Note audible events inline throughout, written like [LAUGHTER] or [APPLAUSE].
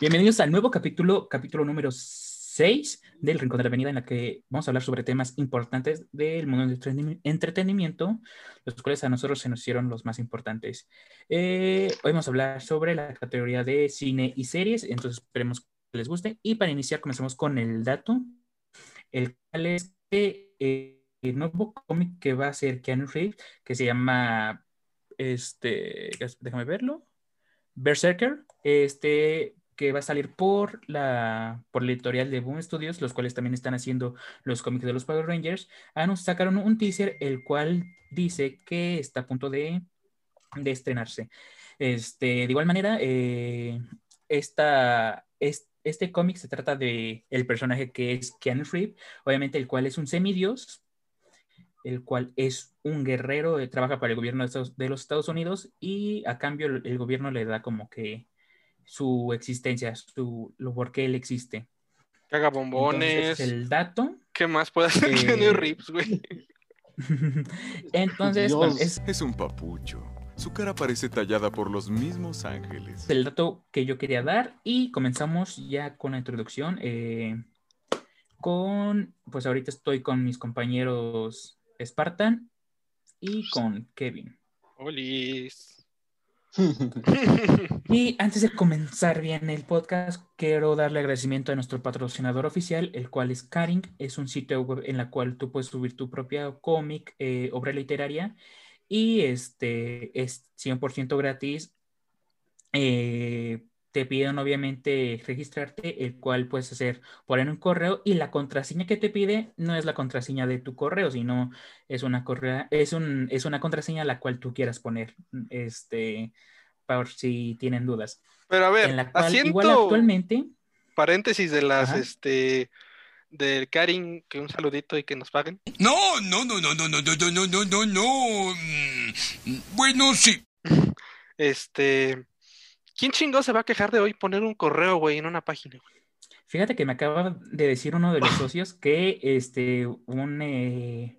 Bienvenidos al nuevo capítulo, capítulo número 6 del Rincón de la Avenida, en la que vamos a hablar sobre temas importantes del mundo del entretenimiento, los cuales a nosotros se nos hicieron los más importantes. Eh, hoy vamos a hablar sobre la categoría de cine y series, entonces esperemos que les guste. Y para iniciar, comencemos con el dato, el cual es que eh, el nuevo cómic que va a ser Keanu Reeves, que se llama, este, déjame verlo, Berserker, este que va a salir por la, por la editorial de Boom Studios, los cuales también están haciendo los cómics de los Power Rangers, nos sacaron un teaser el cual dice que está a punto de, de estrenarse. Este, de igual manera, eh, esta, este cómic se trata de el personaje que es Keanu Reeves, obviamente el cual es un semidios, el cual es un guerrero, eh, trabaja para el gobierno de, los Estados Unidos y a cambio el, gobierno le da como que su existencia, su, lo por qué él existe. Caga bombones. el dato. ¿Qué más puede hacer eh... Rips, güey? [LAUGHS] Entonces, es... es un papucho. Su cara parece tallada por los mismos ángeles. El dato que yo quería dar y comenzamos ya con la introducción. Eh, con, pues ahorita estoy con mis compañeros Spartan y con Kevin. Hola. [LAUGHS] y antes de comenzar bien el podcast, quiero darle agradecimiento a nuestro patrocinador oficial, el cual es Karing. Es un sitio web en la cual tú puedes subir tu propia cómic, eh, obra literaria, y este es 100% gratis. Eh, te piden obviamente registrarte, el cual puedes hacer por en un correo y la contraseña que te pide no es la contraseña de tu correo, sino es una correa, es un, es una contraseña la cual tú quieras poner, este, por si tienen dudas. Pero a ver, en la cual, igual actualmente paréntesis de las, este, del Karin, que un saludito y que nos paguen. No, no, no, no, no, no, no, no, no, no, no. Bueno, sí. Este, ¿Quién chingó se va a quejar de hoy poner un correo, güey, en una página? Fíjate que me acaba de decir uno de los [LAUGHS] socios que este, un, eh,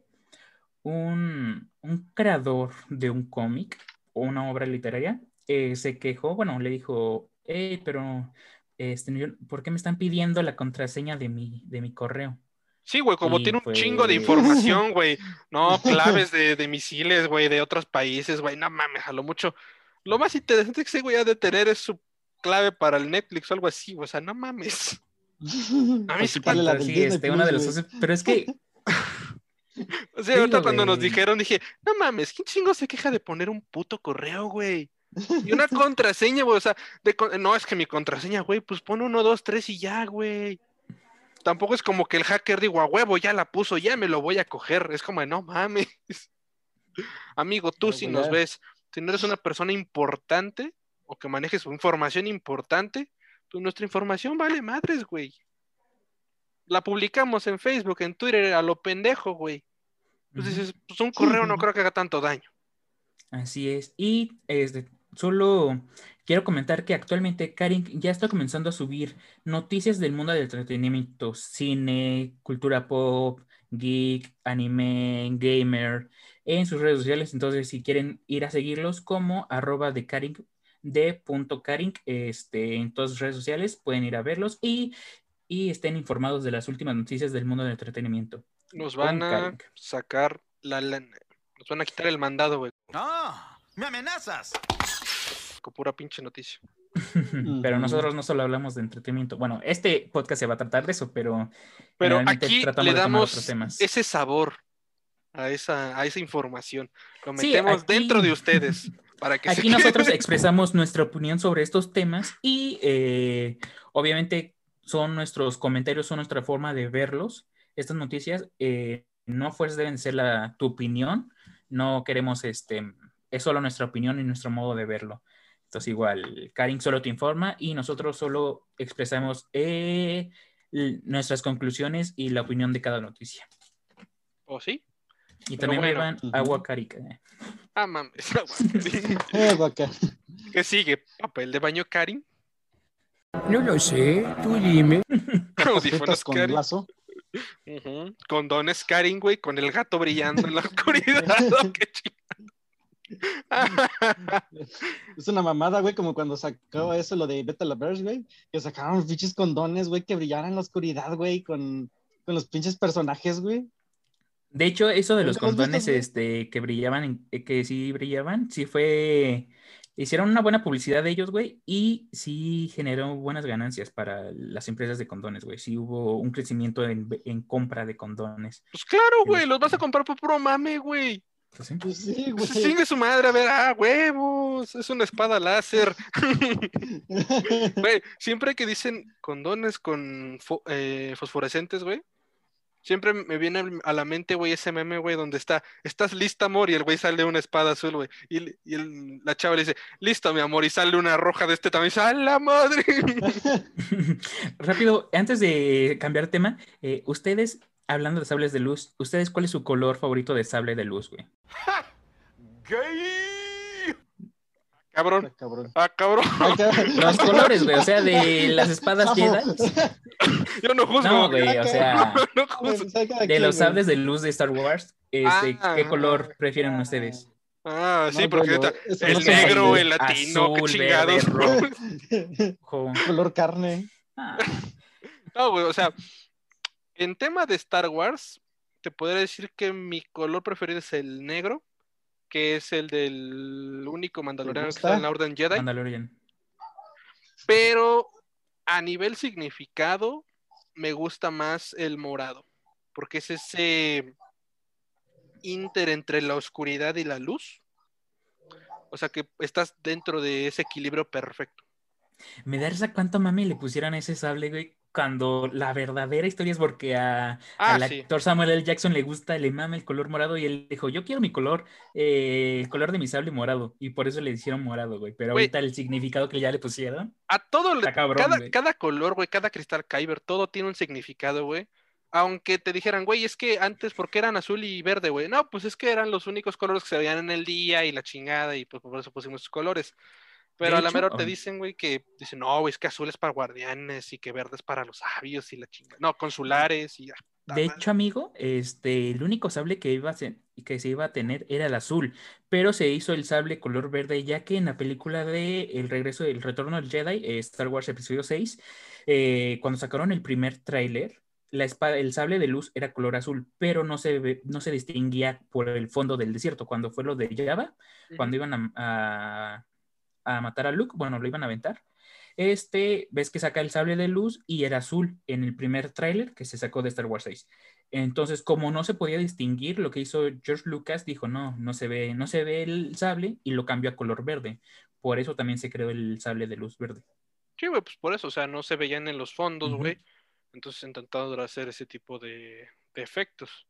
un, un, creador de un cómic o una obra literaria eh, se quejó, bueno, le dijo, hey, pero este, ¿por qué me están pidiendo la contraseña de mi, de mi correo? Sí, güey, como tiene un chingo de [LAUGHS] información, güey. No, [LAUGHS] claves de, de misiles, güey, de otros países, güey. No mames, a lo mucho lo más interesante que ese güey ha de tener es su clave para el Netflix o algo así, o sea, no mames. [LAUGHS] A mí sí, la sí, este, uno de los pero es que [LAUGHS] o sea, ahorita cuando nos dijeron dije, no mames, ¿quién chingo se queja de poner un puto correo, güey? Y una [LAUGHS] contraseña, güey, o sea, de, no, es que mi contraseña, güey, pues pone uno, dos, tres y ya, güey. Tampoco es como que el hacker digo, a huevo, ya la puso, ya me lo voy a coger. Es como, no mames. Amigo, tú si nos ves, si no eres una persona importante o que manejes información importante, pues nuestra información vale madres, güey. La publicamos en Facebook, en Twitter, a lo pendejo, güey. Entonces dices, pues un correo no [LAUGHS] creo que haga tanto daño. Así es. Y este, solo quiero comentar que actualmente Karin ya está comenzando a subir noticias del mundo del entretenimiento, cine, cultura pop, geek, anime, gamer, en sus redes sociales. Entonces, si quieren ir a seguirlos como arroba de de punto Karing, este, en todas sus redes sociales, pueden ir a verlos y, y estén informados de las últimas noticias del mundo del entretenimiento. Nos van a sacar la, Nos van a quitar el mandado, güey. ¡Ah! ¡Me amenazas! Con pura pinche noticia. [LAUGHS] pero nosotros no solo hablamos de entretenimiento. Bueno, este podcast se va a tratar de eso, pero, pero aquí le damos ese sabor a esa, a esa información. Lo metemos dentro de ustedes. Para que aquí nosotros expresamos nuestra opinión sobre estos temas y eh, obviamente son nuestros comentarios, son nuestra forma de verlos. Estas noticias eh, no fuerzas deben ser la, tu opinión, no queremos, este, es solo nuestra opinión y nuestro modo de verlo. Entonces igual, Karin solo te informa y nosotros solo expresamos eh, nuestras conclusiones y la opinión de cada noticia. ¿O sí? Y también me van agua carica. Eh. Ah, mames, [LAUGHS] agua ¿Qué sigue? ¿Papel de baño Karin? No lo sé, tú dime. [LAUGHS] Audífonos con Karin. lazo. Con dones Karin, güey, con el gato brillando en la oscuridad. [LAUGHS] Qué Es una mamada, güey, como cuando sacó eso lo de Beta la güey, que sacaron pinches condones, güey, que brillaran en la oscuridad, güey, con, con los pinches personajes, güey. De hecho, eso de los ¿Nunca los has visto, condones güey? este, que brillaban, eh, que sí brillaban, sí fue. Hicieron una buena publicidad de ellos, güey, y sí generó buenas ganancias para las empresas de condones, güey. Sí hubo un crecimiento en, en compra de condones. Pues claro, güey, los- vas a comprar por puro mame, güey. Pues sí. Pues sí, güey. Pues Sigue su madre, a ver, ah, huevos, es una espada láser. [LAUGHS] [LAUGHS] Güey, siempre que dicen condones con fo- eh, fosforescentes, güey, siempre me viene a la mente, güey, ese meme, güey, donde está, ¿estás lista, amor? Y el güey sale una espada azul, güey. Y, y el- la chava le dice, listo, mi amor, y sale una roja de este tamaño. ¡A la madre! [LAUGHS] [LAUGHS] Rápido, antes de cambiar tema, eh, ustedes, hablando de sables de luz, ¿ustedes cuál es su color favorito de sable de luz, güey? Cabrón, Cabrón. ah, cabrón. [LAUGHS] Los colores, güey, o sea, de las espadas Jedi. [LAUGHS] Yo no juzgo. No, güey, o sea, [LAUGHS] no juzgo. de los sables de luz de Star Wars, este, Ah. ¿qué color prefieren ustedes? Ah, sí, No, porque bueno, eso el negro, el latino, qué Azul, chingados. verde, rojo. Jo. Color carne. Ah, No, güey, o sea, en tema de Star Wars, te podría decir que mi color preferido es el negro, que es el del único mandaloriano que gusta? está en la Orden Jedi, Mandalorian. pero a nivel significado me gusta más el morado, porque es ese inter entre la oscuridad y la luz. O sea que estás dentro de ese equilibrio perfecto. Me da risa cuánto mami le pusieron a ese sable, güey, cuando la verdadera historia es porque a, Ah, al sí. actor Samuel L. Jackson le gusta, le mama el color morado y él dijo, yo quiero mi color, eh, el color de mi sable morado, y por eso le hicieron morado, güey, pero ahorita el significado que ya le pusieron, A todo, le- cabrón, cada, cada color, güey, cada cristal Kyber, todo tiene un significado, güey. Aunque te dijeran, güey, es que antes, ¿por qué eran azul y verde, güey? No, pues es que eran los únicos colores que se veían en el día y la chingada, y pues por eso pusimos esos colores. Pero a la mera te dicen, güey, que dicen, no, güey, es que azul es para guardianes y que verde es para los sabios y la chingada. No, consulares y ya. De hecho, amigo, este, el único sable que iba a ser- que se iba a tener era el azul, pero se hizo el sable color verde, ya que en la película de El regreso del retorno del Jedi, eh, Star Wars Episodio 6, eh, cuando sacaron el primer tráiler, la espada, el sable de luz era color azul, pero no se, ve- no se distinguía por el fondo del desierto. Cuando fue lo de Java, cuando iban a, a- a matar a Luke, bueno, lo iban a aventar. Este, ves que saca el sable de luz y era azul en el primer tráiler que se sacó de Star Wars 6. Entonces, como no se podía distinguir, lo que hizo George Lucas dijo, no, no se ve, no se ve el sable y lo cambió a color verde. Por eso también se creó el sable de luz verde. Sí, güey, pues por eso, o sea, no se veían en los fondos, güey. Entonces intentaron hacer ese tipo de, de efectos.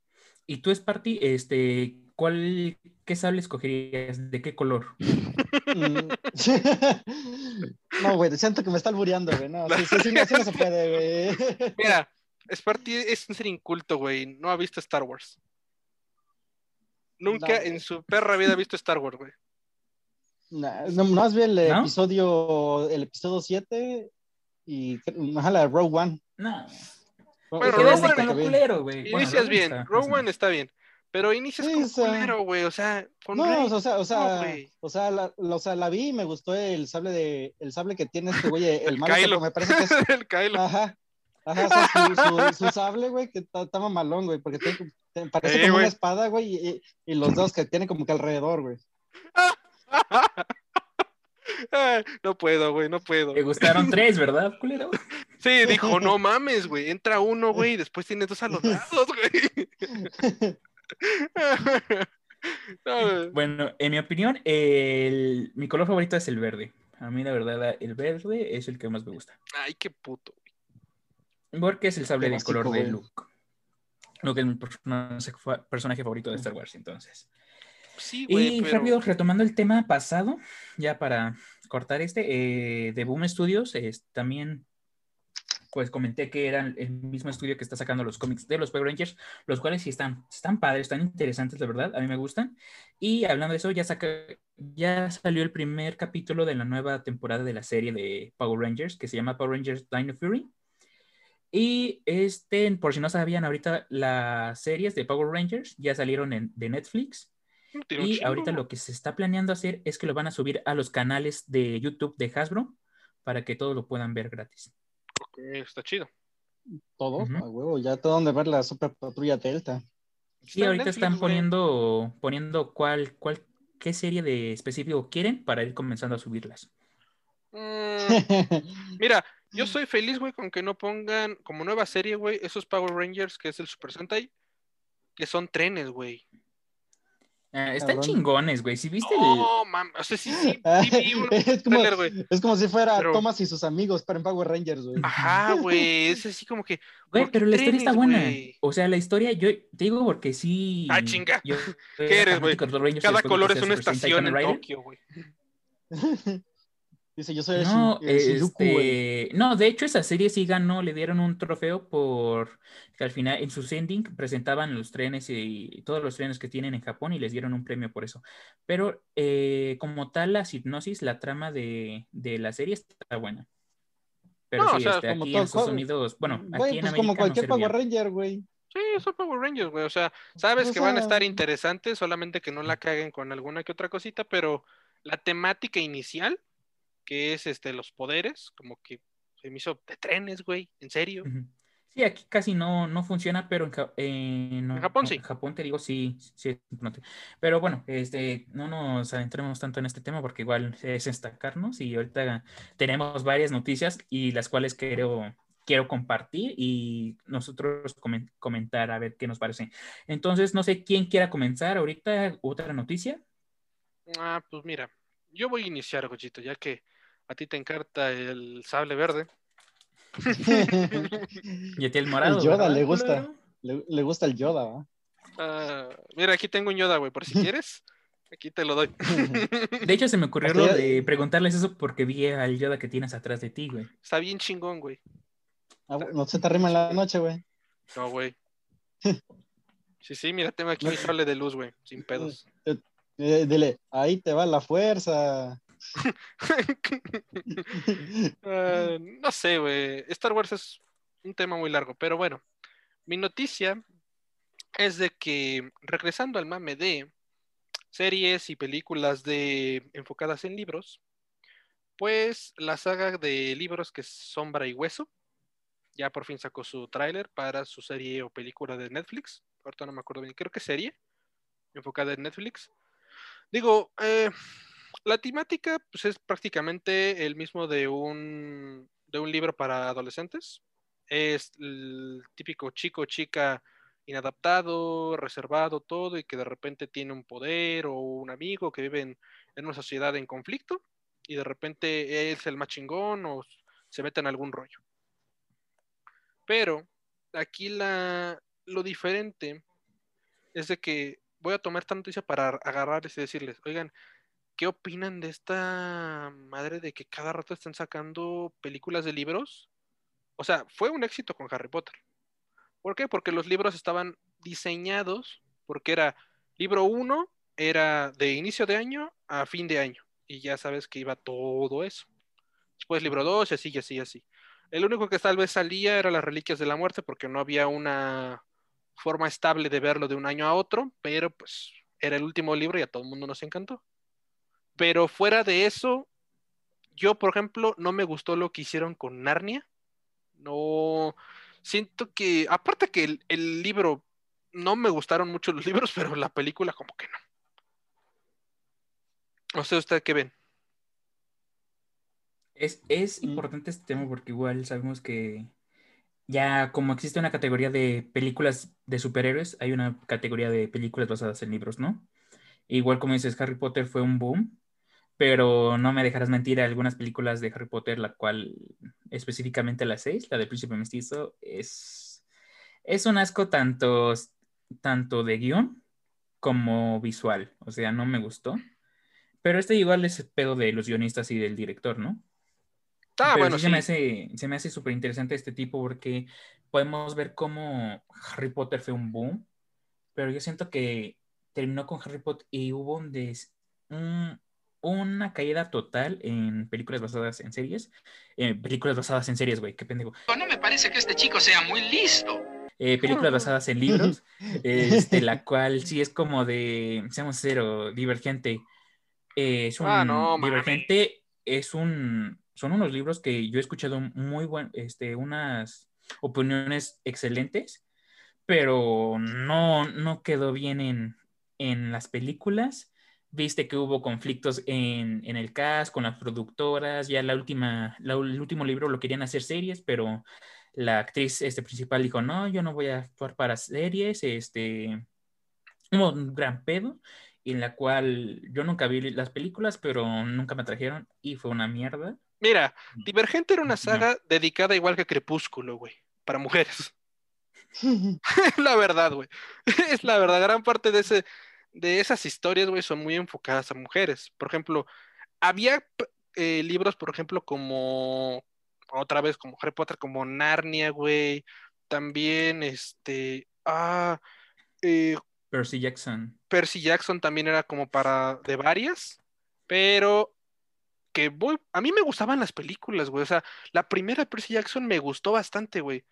Y tú, Sparty, este, ¿cuál, qué sable escogerías? ¿De qué color? Mm. [LAUGHS] [LAUGHS] no, güey, siento que me está albureando, güey. No, sí, sí, sí, no, sí no se puede, güey. [LAUGHS] Mira, Sparty es un ser inculto, güey. No ha visto Star Wars. Nunca No, en su perra vida ha visto Star Wars, güey. No, más bien el ¿No? episodio, el episodio 7 y ajá, la de Rogue One. No. Bueno, única con lo culero, güey. Bueno, Inicias bien, está- Rogue está- bien. Pero inicias Sí, con culero, güey. O sea, con No, Rey. o sea, o sea, güey. o sea, la, la- o sea, la vi y me gustó el sable de, el sable que tiene este güey, [LAUGHS] el, El malo, Kylo. que me parece que es, [LAUGHS] el Kylo. ajá, ajá, su, su, su sable, güey, que está, mamalón, güey, porque tiene, te- parece Sí, como una espada, güey, y, y los dos que tiene como que alrededor, güey. [LAUGHS] No puedo, güey, no puedo. Te gustaron tres, ¿verdad, culero? Sí, dijo, no mames, güey. Entra uno, güey, y después tienes dos a los lados, güey. [LAUGHS] No, güey. Bueno, en mi opinión, el- mi color favorito es el verde. A mí, la verdad, el verde es el que más me gusta. Ay, qué puto. Porque es el sable del color de güey. Luke. Luke es mi personaje, fa- personaje favorito de Star Wars, entonces. Sí, güey, Y pero... rápido, retomando el tema pasado, ya para cortar este, eh, de Boom Studios, también pues comenté que era el mismo estudio que está sacando los cómics de los Power Rangers, los cuales sí están, están padres, están interesantes, la verdad, a mí me gustan. Y hablando de eso, ya, saca, ya salió el primer capítulo de la nueva temporada de la serie de Power Rangers, que se llama Power Rangers Dino Fury. Y este, por si no sabían, ahorita las series de Power Rangers ya salieron en, de Netflix. Un Y ahorita lo que se está planeando hacer es que lo van a subir a los canales de YouTube de Hasbro para que todos lo puedan ver gratis. Ok, está chido. Todo, a huevo, ya todo donde ver la super patrulla Delta. Sí, ahorita Netflix, están güey. poniendo, poniendo cuál, cuál, qué serie de específico quieren para ir comenzando a subirlas. Mm, [LAUGHS] Mira, yo soy feliz, güey, con que no pongan como nueva serie, güey, esos Power Rangers que es el Super Sentai, que son trenes, güey. Ah, están chingones, güey. Si viste el... No, mames, o sea, sí, sí, sí vi [LAUGHS] un es, como, trailer, es como si fuera Pero- Thomas y sus amigos para en Power Rangers, güey. Ajá, [LAUGHS] güey, es así como que, Güey, ¿por qué pero la historia está buena. güey? O sea, la historia, yo te digo porque sí. Ah, chinga. yo ¿Qué eres, güey? cada color es una estación en Rider. Tokio, güey. [LAUGHS] Dice, yo soy el, No, el Shinjuku, este, no, de hecho esa serie sí ganó, le dieron un trofeo por que al final en sus ending presentaban los trenes y todos los trenes que tienen en Japón y les dieron un premio por eso. Pero eh, como tal la hipnosis, la trama de, de la serie está buena. Pero No, o sí, sea, este, como aquí todo en Estados. Unidos, bueno, Güey, aquí en pues América como no cualquier servía. Power Ranger, güey. Sí, son Power Rangers, güey. O sea, sabes O que van a estar interesantes, solamente que no la caguen con alguna que otra cosita, pero la temática inicial, que es este los poderes, como que se me hizo de trenes, güey, en serio. Sí, aquí casi no, no funciona, pero en, eh, no- En Japón sí. En Japón te digo sí, sí es importante. Pero bueno, este, no nos adentremos tanto en este tema porque igual es destacarnos y ahorita tenemos varias noticias y las cuales quiero, quiero compartir y nosotros comen- comentar a ver qué nos parece. Entonces, no sé quién quiera comenzar ahorita otra noticia. Ah, pues mira, yo voy a iniciar, Gochito, ya que a ti te encanta el sable verde. [LAUGHS] Y a ti el morado. Yoda ¿verdad, le gusta. le, le gusta el Yoda, ¿va? Ah, mira, aquí tengo un Yoda, güey, por si [LAUGHS] quieres. Aquí te lo doy. De hecho, se me ocurrió lo de preguntarles eso porque vi al Yoda que tienes atrás de ti, güey. Está bien chingón, güey. Ah, güey, no se te rima en la noche, güey. No, güey. [LAUGHS] Sí, sí, mira, tengo aquí mi sable de luz, güey, sin pedos. Eh, dile, ahí te va la fuerza. Ah, [LAUGHS] no sé. Star Wars es un tema muy largo, pero bueno. Mi noticia es de que, regresando al mame de series y películas de enfocadas en libros, pues la saga de libros que es Sombra y Hueso ya por fin sacó su tráiler para su serie o película de Netflix. Ahorita no me acuerdo bien, creo que serie enfocada en Netflix. Digo, eh, la temática pues, es prácticamente el mismo de un, de un libro para adolescentes. Es el típico chico chica inadaptado, reservado, todo, y que de repente tiene un poder o un amigo que vive en, en una sociedad en conflicto, y de repente es el más chingón o se mete en algún rollo. Pero aquí la, lo diferente es de que voy a tomar esta noticia para agarrarles y decirles, oigan, ¿qué opinan de esta madre de que cada rato estén sacando películas de libros? O sea, fue un éxito con Harry Potter. ¿Por qué? Porque los libros estaban diseñados, porque era libro 1, era de inicio de año a fin de año, y ya sabes que iba todo eso. Después libro 2, y así, y así, y así. El único que tal vez salía era las Reliquias de la Muerte, porque no había una forma estable de verlo de un año a otro, pero pues era el último libro y a todo el mundo nos encantó. Pero fuera de eso, yo, por ejemplo, no me gustó lo que hicieron con Narnia. No, siento que, aparte que el, el libro, no me gustaron mucho los [LAUGHS] libros, pero la película como que no. O sea, ¿usted qué ven? Es, es Mm. importante este tema porque igual sabemos que ya como existe una categoría de películas de superhéroes, hay una categoría de películas basadas en libros, ¿no? Igual como dices, Harry Potter fue un boom, pero no me dejarás mentir, algunas películas de Harry Potter, la cual específicamente la 6, la del Príncipe Mestizo, es, es un asco tanto, tanto de guion como visual, o sea, no me gustó. Pero este igual es el pedo de los guionistas y del director, ¿no? Ah, Pero bueno, sí sí. se me hace, se me hace súper interesante este tipo porque podemos ver cómo Harry Potter fue un boom, pero yo siento que terminó con Harry Potter y hubo un des- un- una caída total en películas basadas en series. eh, películas basadas en series, güey, qué pendejo. No me parece que este chico sea muy listo. eh, películas basadas en libros, [LAUGHS] este, la cual sí es como de, seamos cero, divergente. Eh, es un, Ah, no, divergente es un, son unos libros que yo he escuchado muy buen, este, unas opiniones excelentes, pero no, no quedó bien en, en las películas. Viste que hubo conflictos en, en el cast con las productoras, ya la última, la- el último libro lo querían hacer series, pero la actriz este, principal dijo, no, yo no voy a actuar para series, este, hubo un gran pedo, en la cual yo nunca vi las películas, pero nunca me trajeron y fue una mierda. Mira, Divergente era una No. saga dedicada igual que Crepúsculo, güey, para mujeres. [LAUGHS] [LAUGHS] Es la verdad, güey. [LAUGHS] Es la verdad. Gran parte de ese, de esas historias, güey, son muy enfocadas a mujeres. Por ejemplo, había eh, libros, por ejemplo, como otra vez, como Harry Potter, como Narnia, güey. También, este, ah, eh, Percy Jackson. Percy Jackson también era como para de varias, pero que voy, a mí me gustaban las películas, güey. O sea, la primera de Percy Jackson me gustó bastante, güey.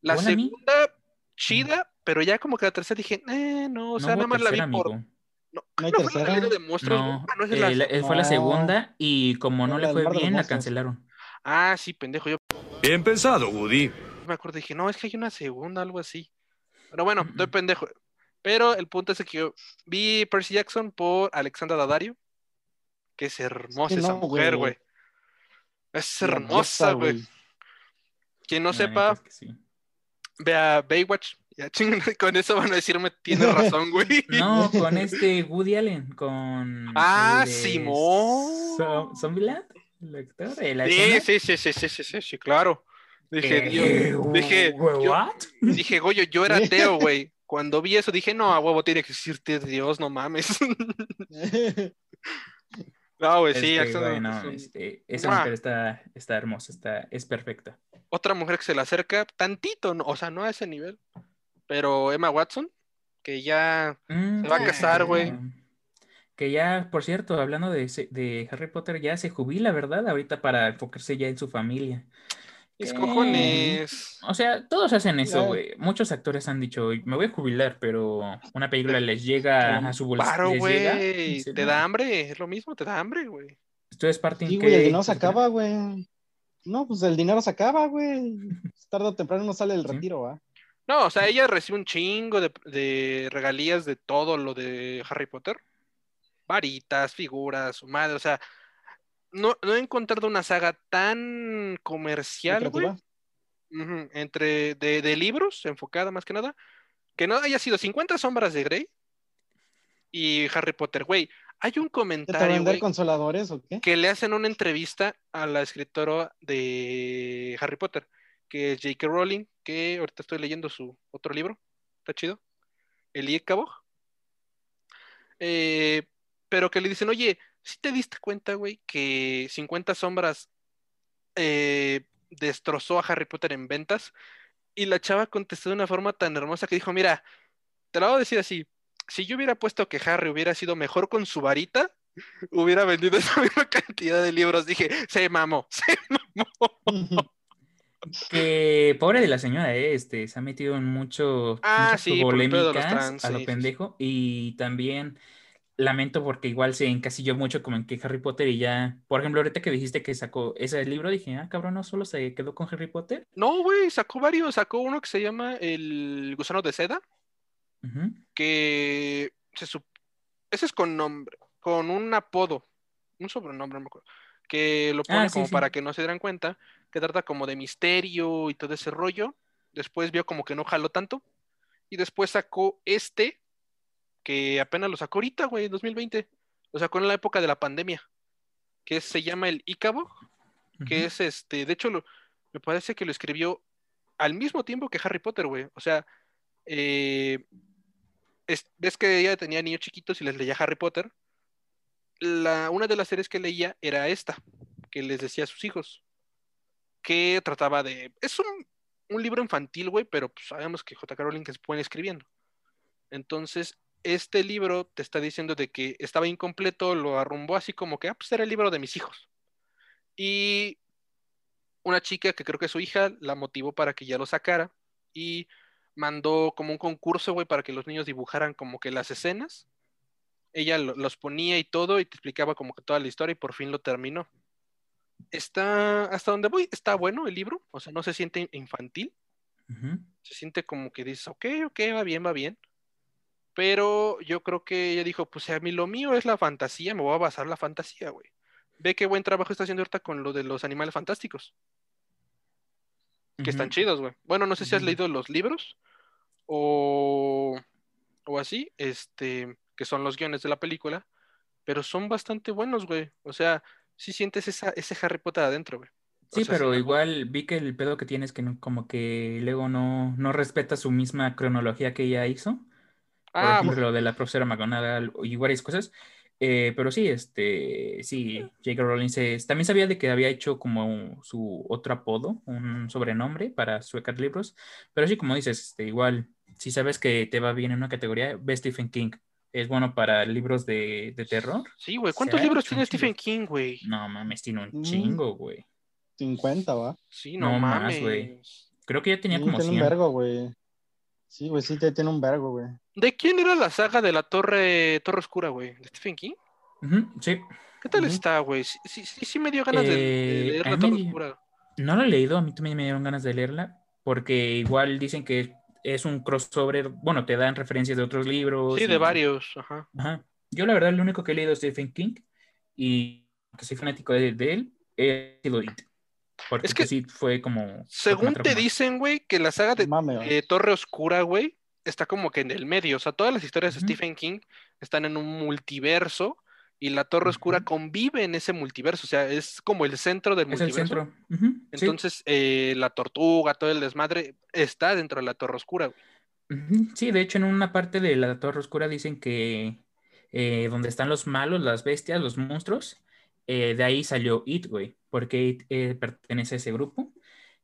La segunda, chida, pero ya como que la tercera dije, eh, no, o sea, no nada más la vi tercera, por. amigo. No, ¿No hay ¿no fue la tercera? de monstruos? No, Ah, no, es eh, la- eh, fue la No. segunda y como no No, le fue bien, la cancelaron. Ah, sí, pendejo, yo Bien pensado, Woody. me acuerdo, dije, no, es que hay una segunda, algo así. Pero bueno, Mm, estoy mm. pendejo. Pero el punto es que yo vi Percy Jackson por Alexandra Daddario, que es hermosa que esa no, mujer, güey. Es hermosa, güey. Quien no sepa, es que sí. Vea Baywatch. Ya chingan, [LAUGHS] con eso van a decirme, tiene razón, güey. [LAUGHS] No, con este Woody Allen, con. Ah, de Simón. Zombieland, el actor, Sí, sí, sí, sí, sí, sí, sí, sí, claro. Dije, Eh, Dios, dije, yo- ¿what? dije, Goyo, yo era [LAUGHS] ateo, güey. Cuando vi eso dije, no, a huevo tiene que existirte Dios, no mames. No, güey, sí, Este, un- este, esa ¡Mua! mujer está, está hermosa, está, es perfecta. otra mujer que se le acerca tantito, no, o sea, no a ese nivel, pero Emma Watson, que ya Mm, Se va a casar, güey. Que ya, por cierto, hablando de, de Harry Potter, ya se jubila, ¿verdad? Ahorita para enfocarse ya en su familia. Mis ¿Qué? cojones. O sea, todos hacen eso, güey. Muchos actores han dicho, me voy a jubilar, pero una película les llega a su bolsillo. Paro, güey. Te "No, da hambre, es lo mismo, te da hambre, güey. Esto es parte Sí, güey, el dinero se acaba, güey. No, pues el dinero se acaba, güey. [LAUGHS] Tarde o temprano no sale el Sí. retiro, ¿va? No, o sea, ella recibe un chingo de, de regalías de todo lo de Harry Potter. Varitas, figuras, su madre, o sea, no, no he encontrado una saga tan comercial, güey. Entre de, de libros, enfocada más que nada, que no haya sido 50 sombras de Grey y Harry Potter, güey. Hay un ¿Qué te va a comentario, vender güey, consoladores o qué? que le hacen una entrevista a la escritora de Harry Potter, que es J.K. Rowling, que ahorita estoy leyendo su otro libro, está chido, El Iekabog. Eh, pero que le dicen, oye, si te diste cuenta, güey, que 50 sombras eh, destrozó a Harry Potter en ventas? Y la chava contestó de una forma tan hermosa que dijo, mira, te lo voy a decir así, si yo hubiera puesto que Harry hubiera sido mejor con su varita, hubiera vendido [LAUGHS] esa misma cantidad de libros. Dije, se mamó, [LAUGHS] se mamó. [LAUGHS] Que pobre de la señora, ¿eh? este, se ha metido en mucho, Ah, muchas sí, a sí, lo sí, sí. pendejo. Y también lamento porque igual se encasilló mucho como en que Harry Potter y ya, por ejemplo, ahorita que dijiste que sacó ese libro, dije, ah, cabrón, no solo se quedó con Harry Potter. No, güey, sacó varios, sacó uno que se llama El Gusano de Seda, que se sup- ese es con nombre, con un apodo, un sobrenombre, no me acuerdo, que lo pone Ah, sí, como sí. para que no se dieran cuenta, que trata como de misterio y todo ese rollo. Después vio como que no jaló tanto. Y después sacó este, que apenas lo sacó ahorita, güey, en 2020. Lo sacó en la época de la pandemia, que se llama el Icabo, que es este, de hecho, lo- me parece que lo escribió al mismo tiempo que Harry Potter, güey. O sea, eh, es- ves que ella tenía niños chiquitos y les leía Harry Potter. La, una de las series que leía era esta, que les decía a sus hijos, que trataba de... Es un, un libro infantil, güey, pero pues, sabemos que J.K. Rowling es buena escribiendo. Entonces, este libro te está diciendo de que estaba incompleto, lo arrumbó así como que, ah, pues era el libro de mis hijos. Y una chica que creo que es su hija la motivó para que ya lo sacara y mandó como un concurso, güey, para que los niños dibujaran como que las escenas. Ella lo- los ponía y todo y te explicaba como que toda la historia y por fin lo terminó. Está, hasta donde voy, está bueno el libro, o sea, no se siente infantil, se siente como que dices, ok, ok, va bien, va bien. Pero yo creo que ella dijo, pues a mí lo mío es la fantasía, me voy a basar en la fantasía, güey. Ve qué buen trabajo está haciendo ahorita con lo de los animales fantásticos, que están chidos, güey. Bueno, no sé si has leído los libros o, o así, este, que son los guiones de la película, pero son bastante buenos, güey. O sea, sí sientes esa, ese Harry Potter adentro, güey. O Sí, sea, pero igual vi que el pedo que tiene es que no- como que luego no, no respeta su misma cronología que ella hizo. Por Ah, ejemplo, lo de la profesora McGonagall y varias cosas. Eh, pero sí, este, sí, J.K. Rowling se- también sabía de que había hecho como su otro apodo, un sobrenombre para sacar libros. Pero sí, como dices, este, igual, si sabes que te va bien en una categoría, ve Stephen King. Es bueno para libros de, de terror. sí, güey. ¿Cuántos libros tiene Stephen. King, güey? No mames, tiene un Mm. chingo, güey. 50, ¿va? Sí, no, No más, mames. güey. Creo que ya tenía Sí, como tiene 100. un vergo, güey. Sí, güey, sí, te- tiene un vergo, güey. ¿De quién era la saga de la Torre, Torre Oscura, güey? ¿De Stephen King? Sí, ¿Qué tal está, güey? Sí, sí, sí, sí me dio ganas de, de Eh, leer a la Torre me- Oscura. no lo he leído, a mí también me dieron ganas de leerla, porque igual dicen que es un crossover, bueno, te dan referencias de otros libros. Sí, de varios, ajá. Ajá. Yo la verdad lo único que he leído es Stephen King y que soy fanático de, de él, he sido It. Porque Es que, pues, sí fue como... que Según te dicen, güey, que la saga de Mame, eh, Torre Oscura, güey, está como que en el medio. O sea, todas las historias de. Stephen King están en un multiverso y la Torre Oscura convive en ese multiverso. O sea, es como el centro del Es el multiverso. centro. Ujú, sí. Entonces, eh, la tortuga, todo el desmadre, está dentro de la Torre Oscura, güey. Sí, de hecho en una parte de la Torre Oscura dicen que eh, donde están los malos, las bestias, los monstruos, eh, de ahí salió It, güey, porque It eh, pertenece a ese grupo,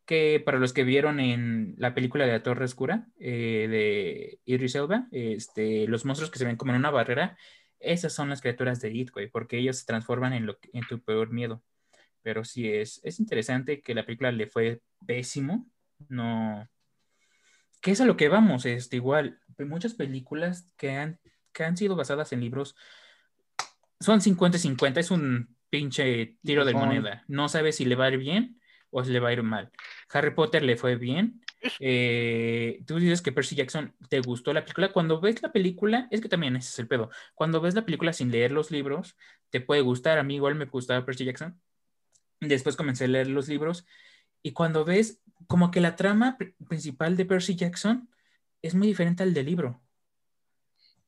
que para los que vieron en la película de la Torre Oscura eh, de Idris Elba, este, los monstruos que se ven como en una barrera, esas son las criaturas de It, güey, porque ellos se transforman en, lo, en tu peor miedo. Pero sí es, es interesante que la película le fue pésimo, no que es a lo que vamos, este, igual, muchas películas que han, que han sido basadas en libros son 50-50, es un pinche tiro de moneda. No sabes si le va a ir bien o si le va a ir mal. Harry Potter le fue bien. Eh, tú dices que Percy Jackson te gustó la película. Cuando ves la película, es que también ese es el pedo. Cuando ves la película sin leer los libros, te puede gustar. A mí igual me gustaba Percy Jackson. Después comencé a leer los libros y cuando ves como que la trama pr- principal de Percy Jackson es muy diferente al del libro.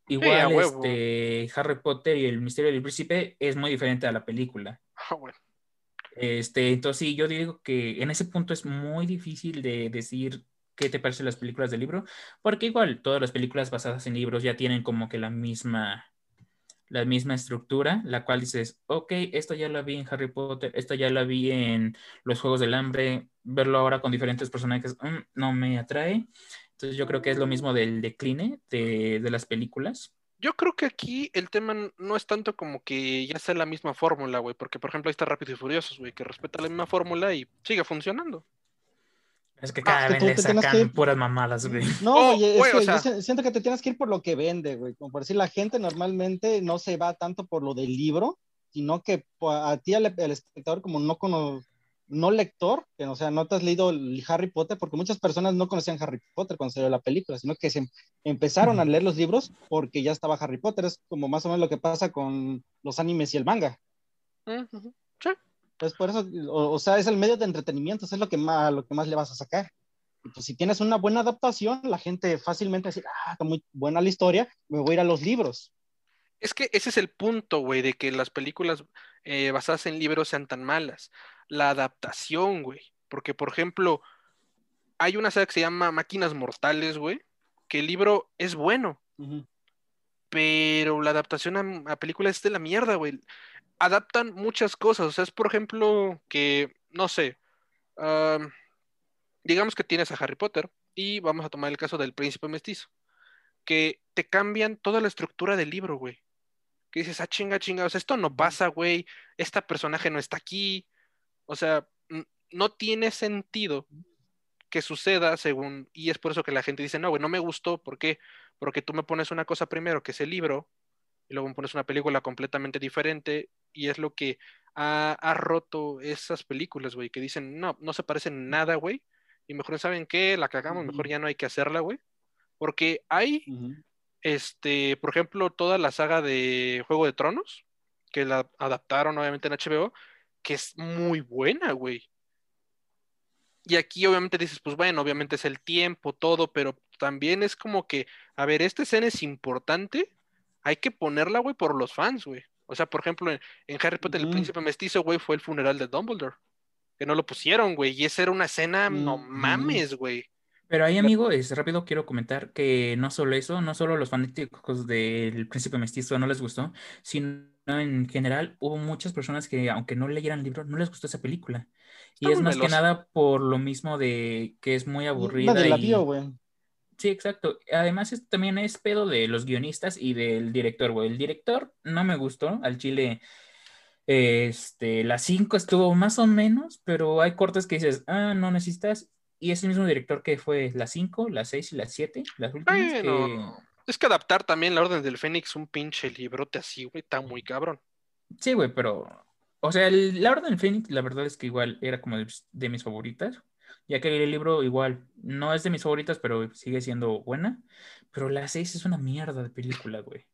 Igual huevo. este Harry Potter y el misterio del príncipe es muy diferente a la película. Ah, bueno. Este, entonces sí, yo digo que en ese punto es muy difícil de decir qué te parecen las películas del libro, porque igual todas las películas basadas en libros ya tienen como que la misma la misma estructura, la cual dices, ok, esto ya lo vi en Harry Potter, esto ya lo vi en Los Juegos del Hambre, verlo ahora con diferentes personajes mm, no me atrae. Entonces yo creo que es lo mismo del decline de, de las películas. Yo creo que aquí el tema no es tanto como que ya sea la misma fórmula, güey, porque por ejemplo ahí está Rápido y Furiosos, güey, que respeta la misma fórmula y sigue funcionando. Es que Ah, cada vez le sacan que- puras mamadas, güey. [LAUGHS] No, Oh, güey, es güey, o que sea- yo si- siento que te tienes que ir por lo que vende, güey. Como por decir, la gente normalmente no se va tanto por lo del libro, sino que a ti, al, al espectador, como no cono- no lector, que o sea, no te has leído el Harry Potter, porque muchas personas no conocían Harry Potter cuando salió la película, sino que se empezaron a leer los libros porque ya estaba Harry Potter. Es como más o menos lo que pasa con los animes y el manga. Ujú. Pues por eso, o, o sea, es el medio de entretenimiento, eso es lo que más, lo que más le vas a sacar. Y pues si tienes una buena adaptación, la gente fácilmente va a decir, ah, está muy buena la historia, me voy a ir a los libros. Es que ese es el punto, güey, de que las películas eh, basadas en libros sean tan malas. La adaptación, güey. Porque, por ejemplo, hay una saga que se llama Máquinas Mortales, güey, que el libro es bueno, pero la adaptación a, a película es de la mierda, güey. Adaptan muchas cosas. O sea, es por ejemplo que, no sé, am, digamos que tienes a Harry Potter y vamos a tomar el caso del príncipe mestizo, que te cambian toda la estructura del libro, güey. Que dices, ah, chinga, chinga, o sea, esto no pasa, güey, esta personaje no está aquí. O sea, no tiene sentido que suceda según, y es por eso que la gente dice, no, güey, no me gustó, ¿por qué? Porque tú me pones una cosa primero, que es el libro, y luego me pones una película completamente diferente, y es lo que ha, ha roto esas películas, güey, que dicen, no, no se parecen en nada, güey, y mejor, ¿saben qué? La cagamos, mejor ya no hay que hacerla, güey. Porque hay. Este, por ejemplo, toda la saga de Juego de Tronos, que la adaptaron obviamente en HBO, que es muy buena, güey. Y aquí obviamente dices, pues bueno, obviamente es el tiempo, todo, pero también es como que, a ver, esta escena es importante, hay que ponerla, güey, por los fans, güey. O sea, por ejemplo, en, en Harry Potter, el príncipe mestizo, güey, fue el funeral de Dumbledore. Que no lo pusieron, güey, y esa era una escena, no mames, güey. Pero ahí, amigo, es rápido quiero comentar que no solo eso, no solo los fanáticos del Príncipe Mestizo no les gustó, sino en general hubo muchas personas que, aunque no leyeran el libro, no les gustó esa película. Y Está es más que nada por lo mismo de que es muy aburrida. La y- vio, güey. Sí, exacto. Además, esto también es pedo de los guionistas y del director, güey. El director no me gustó. Al chile, este, la 5 estuvo más o menos, pero hay cortes que dices, ah, no necesitas. Y es el mismo director que fue la 5, la 6 y la 7, las últimas. que- Bueno, es que adaptar también la Orden del Fénix, un pinche librote así, güey, está muy cabrón. Sí, güey, pero. O sea, el- la Orden del Fénix, la verdad es que igual era como de, de mis favoritas. Ya que el libro igual no es de mis favoritas, pero sigue siendo buena. Pero la 6 es una mierda de película, güey.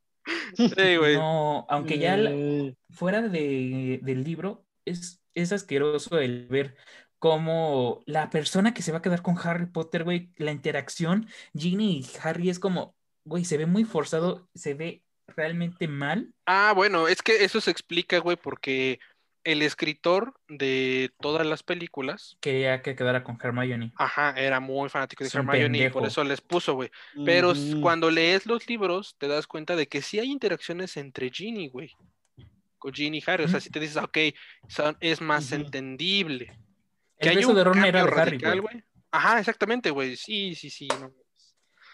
Sí, güey. No, aunque ya la- Eh, fuera de, del libro, es, es asqueroso el ver cómo la persona que se va a quedar con Harry Potter, güey, la interacción, Ginny y Harry es como, güey, se ve muy forzado, se ve realmente mal. Ah, bueno, es que eso se explica, güey, porque el escritor de todas las películas, Quería que quedara con Hermione. ajá, era muy fanático de Es Hermione y por eso les puso, güey. Pero cuando lees los libros, te das cuenta de que sí hay interacciones entre Ginny, güey. Con Ginny y Harry. O sea, si te dices, ok, son- es más entendible. El hay beso un de Ron era de Harry, radical, güey. güey. Ajá, exactamente, güey. Sí, sí, sí. no.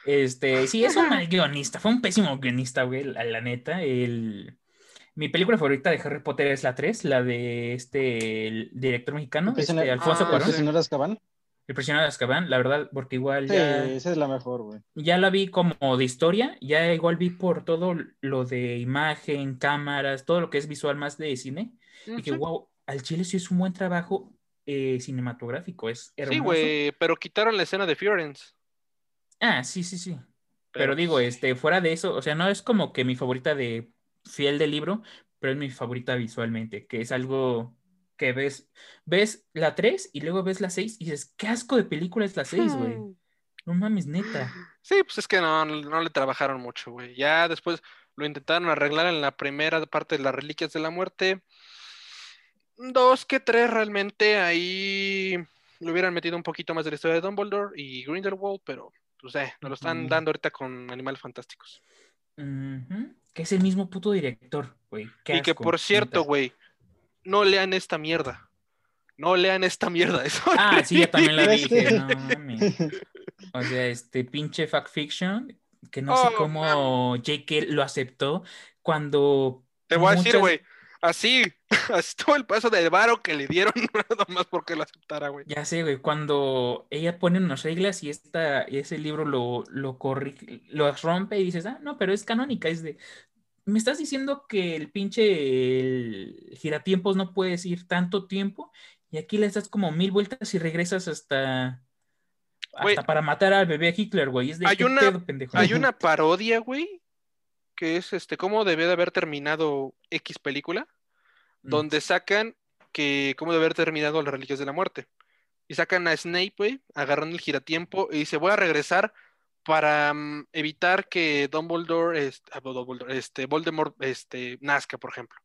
Este, sí, es un mal guionista, fue un pésimo guionista, güey, la, la neta. El... Mi película favorita de Harry Potter es la 3, la de este el director mexicano, El prisionero- este, Alfonso Ah, ¿El Cuarón, de Azkaban? El prisionero de Azkaban, la verdad, porque igual Sí, ya, esa es la mejor, güey. ya la vi como de historia, ya igual vi por todo lo de imagen, cámaras, todo lo que es visual más de cine, y que wow, al chile sí es un buen trabajo eh, cinematográfico, es hermoso. Sí, güey, pero quitaron la escena de Florence. Ah, sí, sí, sí. Pero, Pero, digo, pues, este, fuera de eso, o sea, no es como que mi favorita de fiel del libro, pero es mi favorita visualmente, que es algo que ves, ves la 3 y luego ves la 6 y dices, qué asco de película es la 6, güey. Hmm. No mames, neta. Sí, pues es que no, no le trabajaron mucho, güey. Ya después lo intentaron arreglar en la primera parte de las Reliquias de la Muerte. Dos que tres realmente ahí le hubieran metido un poquito más de la historia de Dumbledore y Grindelwald, pero pues eh, nos lo están Ujú. dando ahorita con Animales Fantásticos. Que es el mismo puto director, güey. Y que por cierto, güey, no lean esta mierda. No lean esta mierda. [LAUGHS] Es Ah, sí, ya también la ¿Ves dije, [LAUGHS] no. O sea, este pinche fact fiction, que no sé Oh, cómo J.K. lo aceptó cuando Te voy a decir, güey, así, [LAUGHS] así todo el paso del varo que le dieron, [LAUGHS] nada más porque lo aceptara, güey. Ya sé, güey, cuando ella pone unas reglas y esta, ese libro lo, lo corrige, lo rompe y dices, ah, no, pero es canónica, es de, me estás diciendo que el pinche el giratiempos no puedes ir tanto tiempo y aquí le das como mil vueltas y regresas hasta, hasta para matar al bebé Hitler, güey, es de Hay una- pendejo. Hay una parodia, güey, que es este, cómo debe de haber terminado X película, Mm. donde sacan que cómo debe haber terminado las reliquias de la muerte. Y sacan a Snape, güey, agarrando el giratiempo y dice, voy a regresar para mm, evitar que Dumbledore, este, ah, Dumbledore, este, Voldemort, este, nazca, por ejemplo.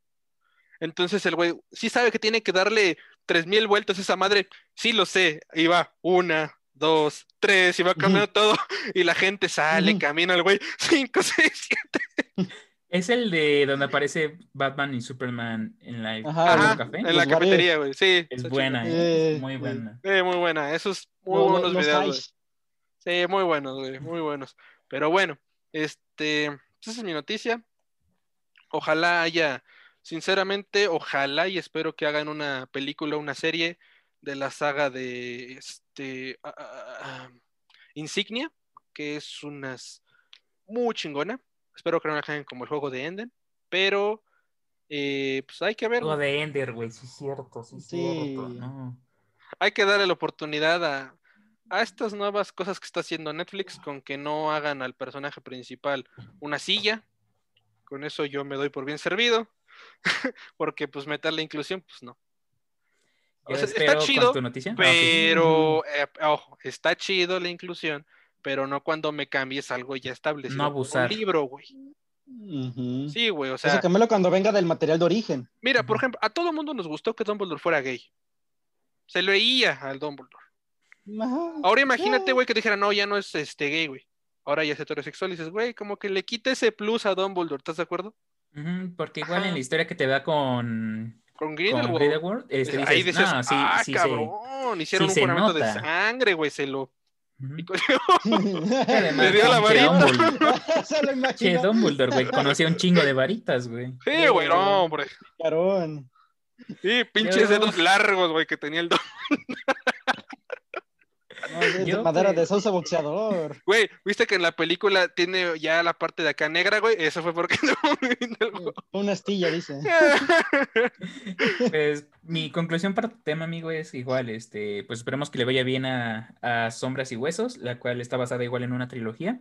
Entonces el güey sí sabe que tiene que darle tres mil vueltas a esa madre. Sí lo sé. Y va una, dos, tres, y va cambiando todo. [LAUGHS] Y la gente sale, camina el güey. [LAUGHS] Cinco, seis, siete. [LAUGHS] Es el de donde aparece Batman y Superman en la Ajá, en café. en la cafetería, güey. Sí. Es buena, eh, muy buena. Eh, muy buena. Esos muy buenos videos, güey. Sí, muy buenos, güey, muy buenos. Pero bueno, este, esa es mi noticia. Ojalá haya, sinceramente, ojalá y espero que hagan una película, una serie de la saga de este ah, ah, ah, Insignia, que es unas muy chingona. Espero que no la hagan como el juego de Enden, pero eh, pues hay que ver. Juego de Ender, güey, sí es cierto, sí es Sí. cierto. No. Hay que darle la oportunidad a, a estas nuevas cosas que está haciendo Netflix con que no hagan al personaje principal una silla. Con eso yo me doy por bien servido. [LAUGHS] Porque pues meter la inclusión, pues no. O sea, está chido. Ah, pero, eh, ojo, está chido la inclusión, pero no cuando me cambies algo ya establecido. No abusar. Un libro, güey. Sí, güey, o Eso sea, cámbialo cuando venga del material de origen. mira, por ejemplo, a todo mundo nos gustó que Dumbledore fuera gay. Se le veía al Dumbledore. Ajá. Ahora imagínate, güey, que dijera, no, ya no es este gay, güey. Ahora ya es heterosexual y dices, güey, como que le quita ese plus a Dumbledore, ¿estás de acuerdo? Porque igual Ajá. en la historia que te da con, Con con Grindelwald. Este, Ahí dices, no, sí, ah, sí cabrón, hicieron sí un juramento de nota". sangre, güey, se lo... Ujú. Le [LAUGHS] [LAUGHS] dio la varita. Dumbledore. [LAUGHS] Se lo Che. Dumbledore, güey, conocía un chingo de varitas, güey. Sí, güey, no, hombre. Carón. Sí, pinches dedos largos, güey, que tenía el Dumbledore. No, madera de sauce boxeador. Güey, ¿viste que en la película tiene ya la parte de acá negra, güey? Eso fue porque [LAUGHS] no. Una astilla, dice. [LAUGHS] Pues mi conclusión para tu tema, amigo, es igual, este, pues esperemos que le vaya bien a, a Sombras y Huesos, la cual está basada igual en una trilogía.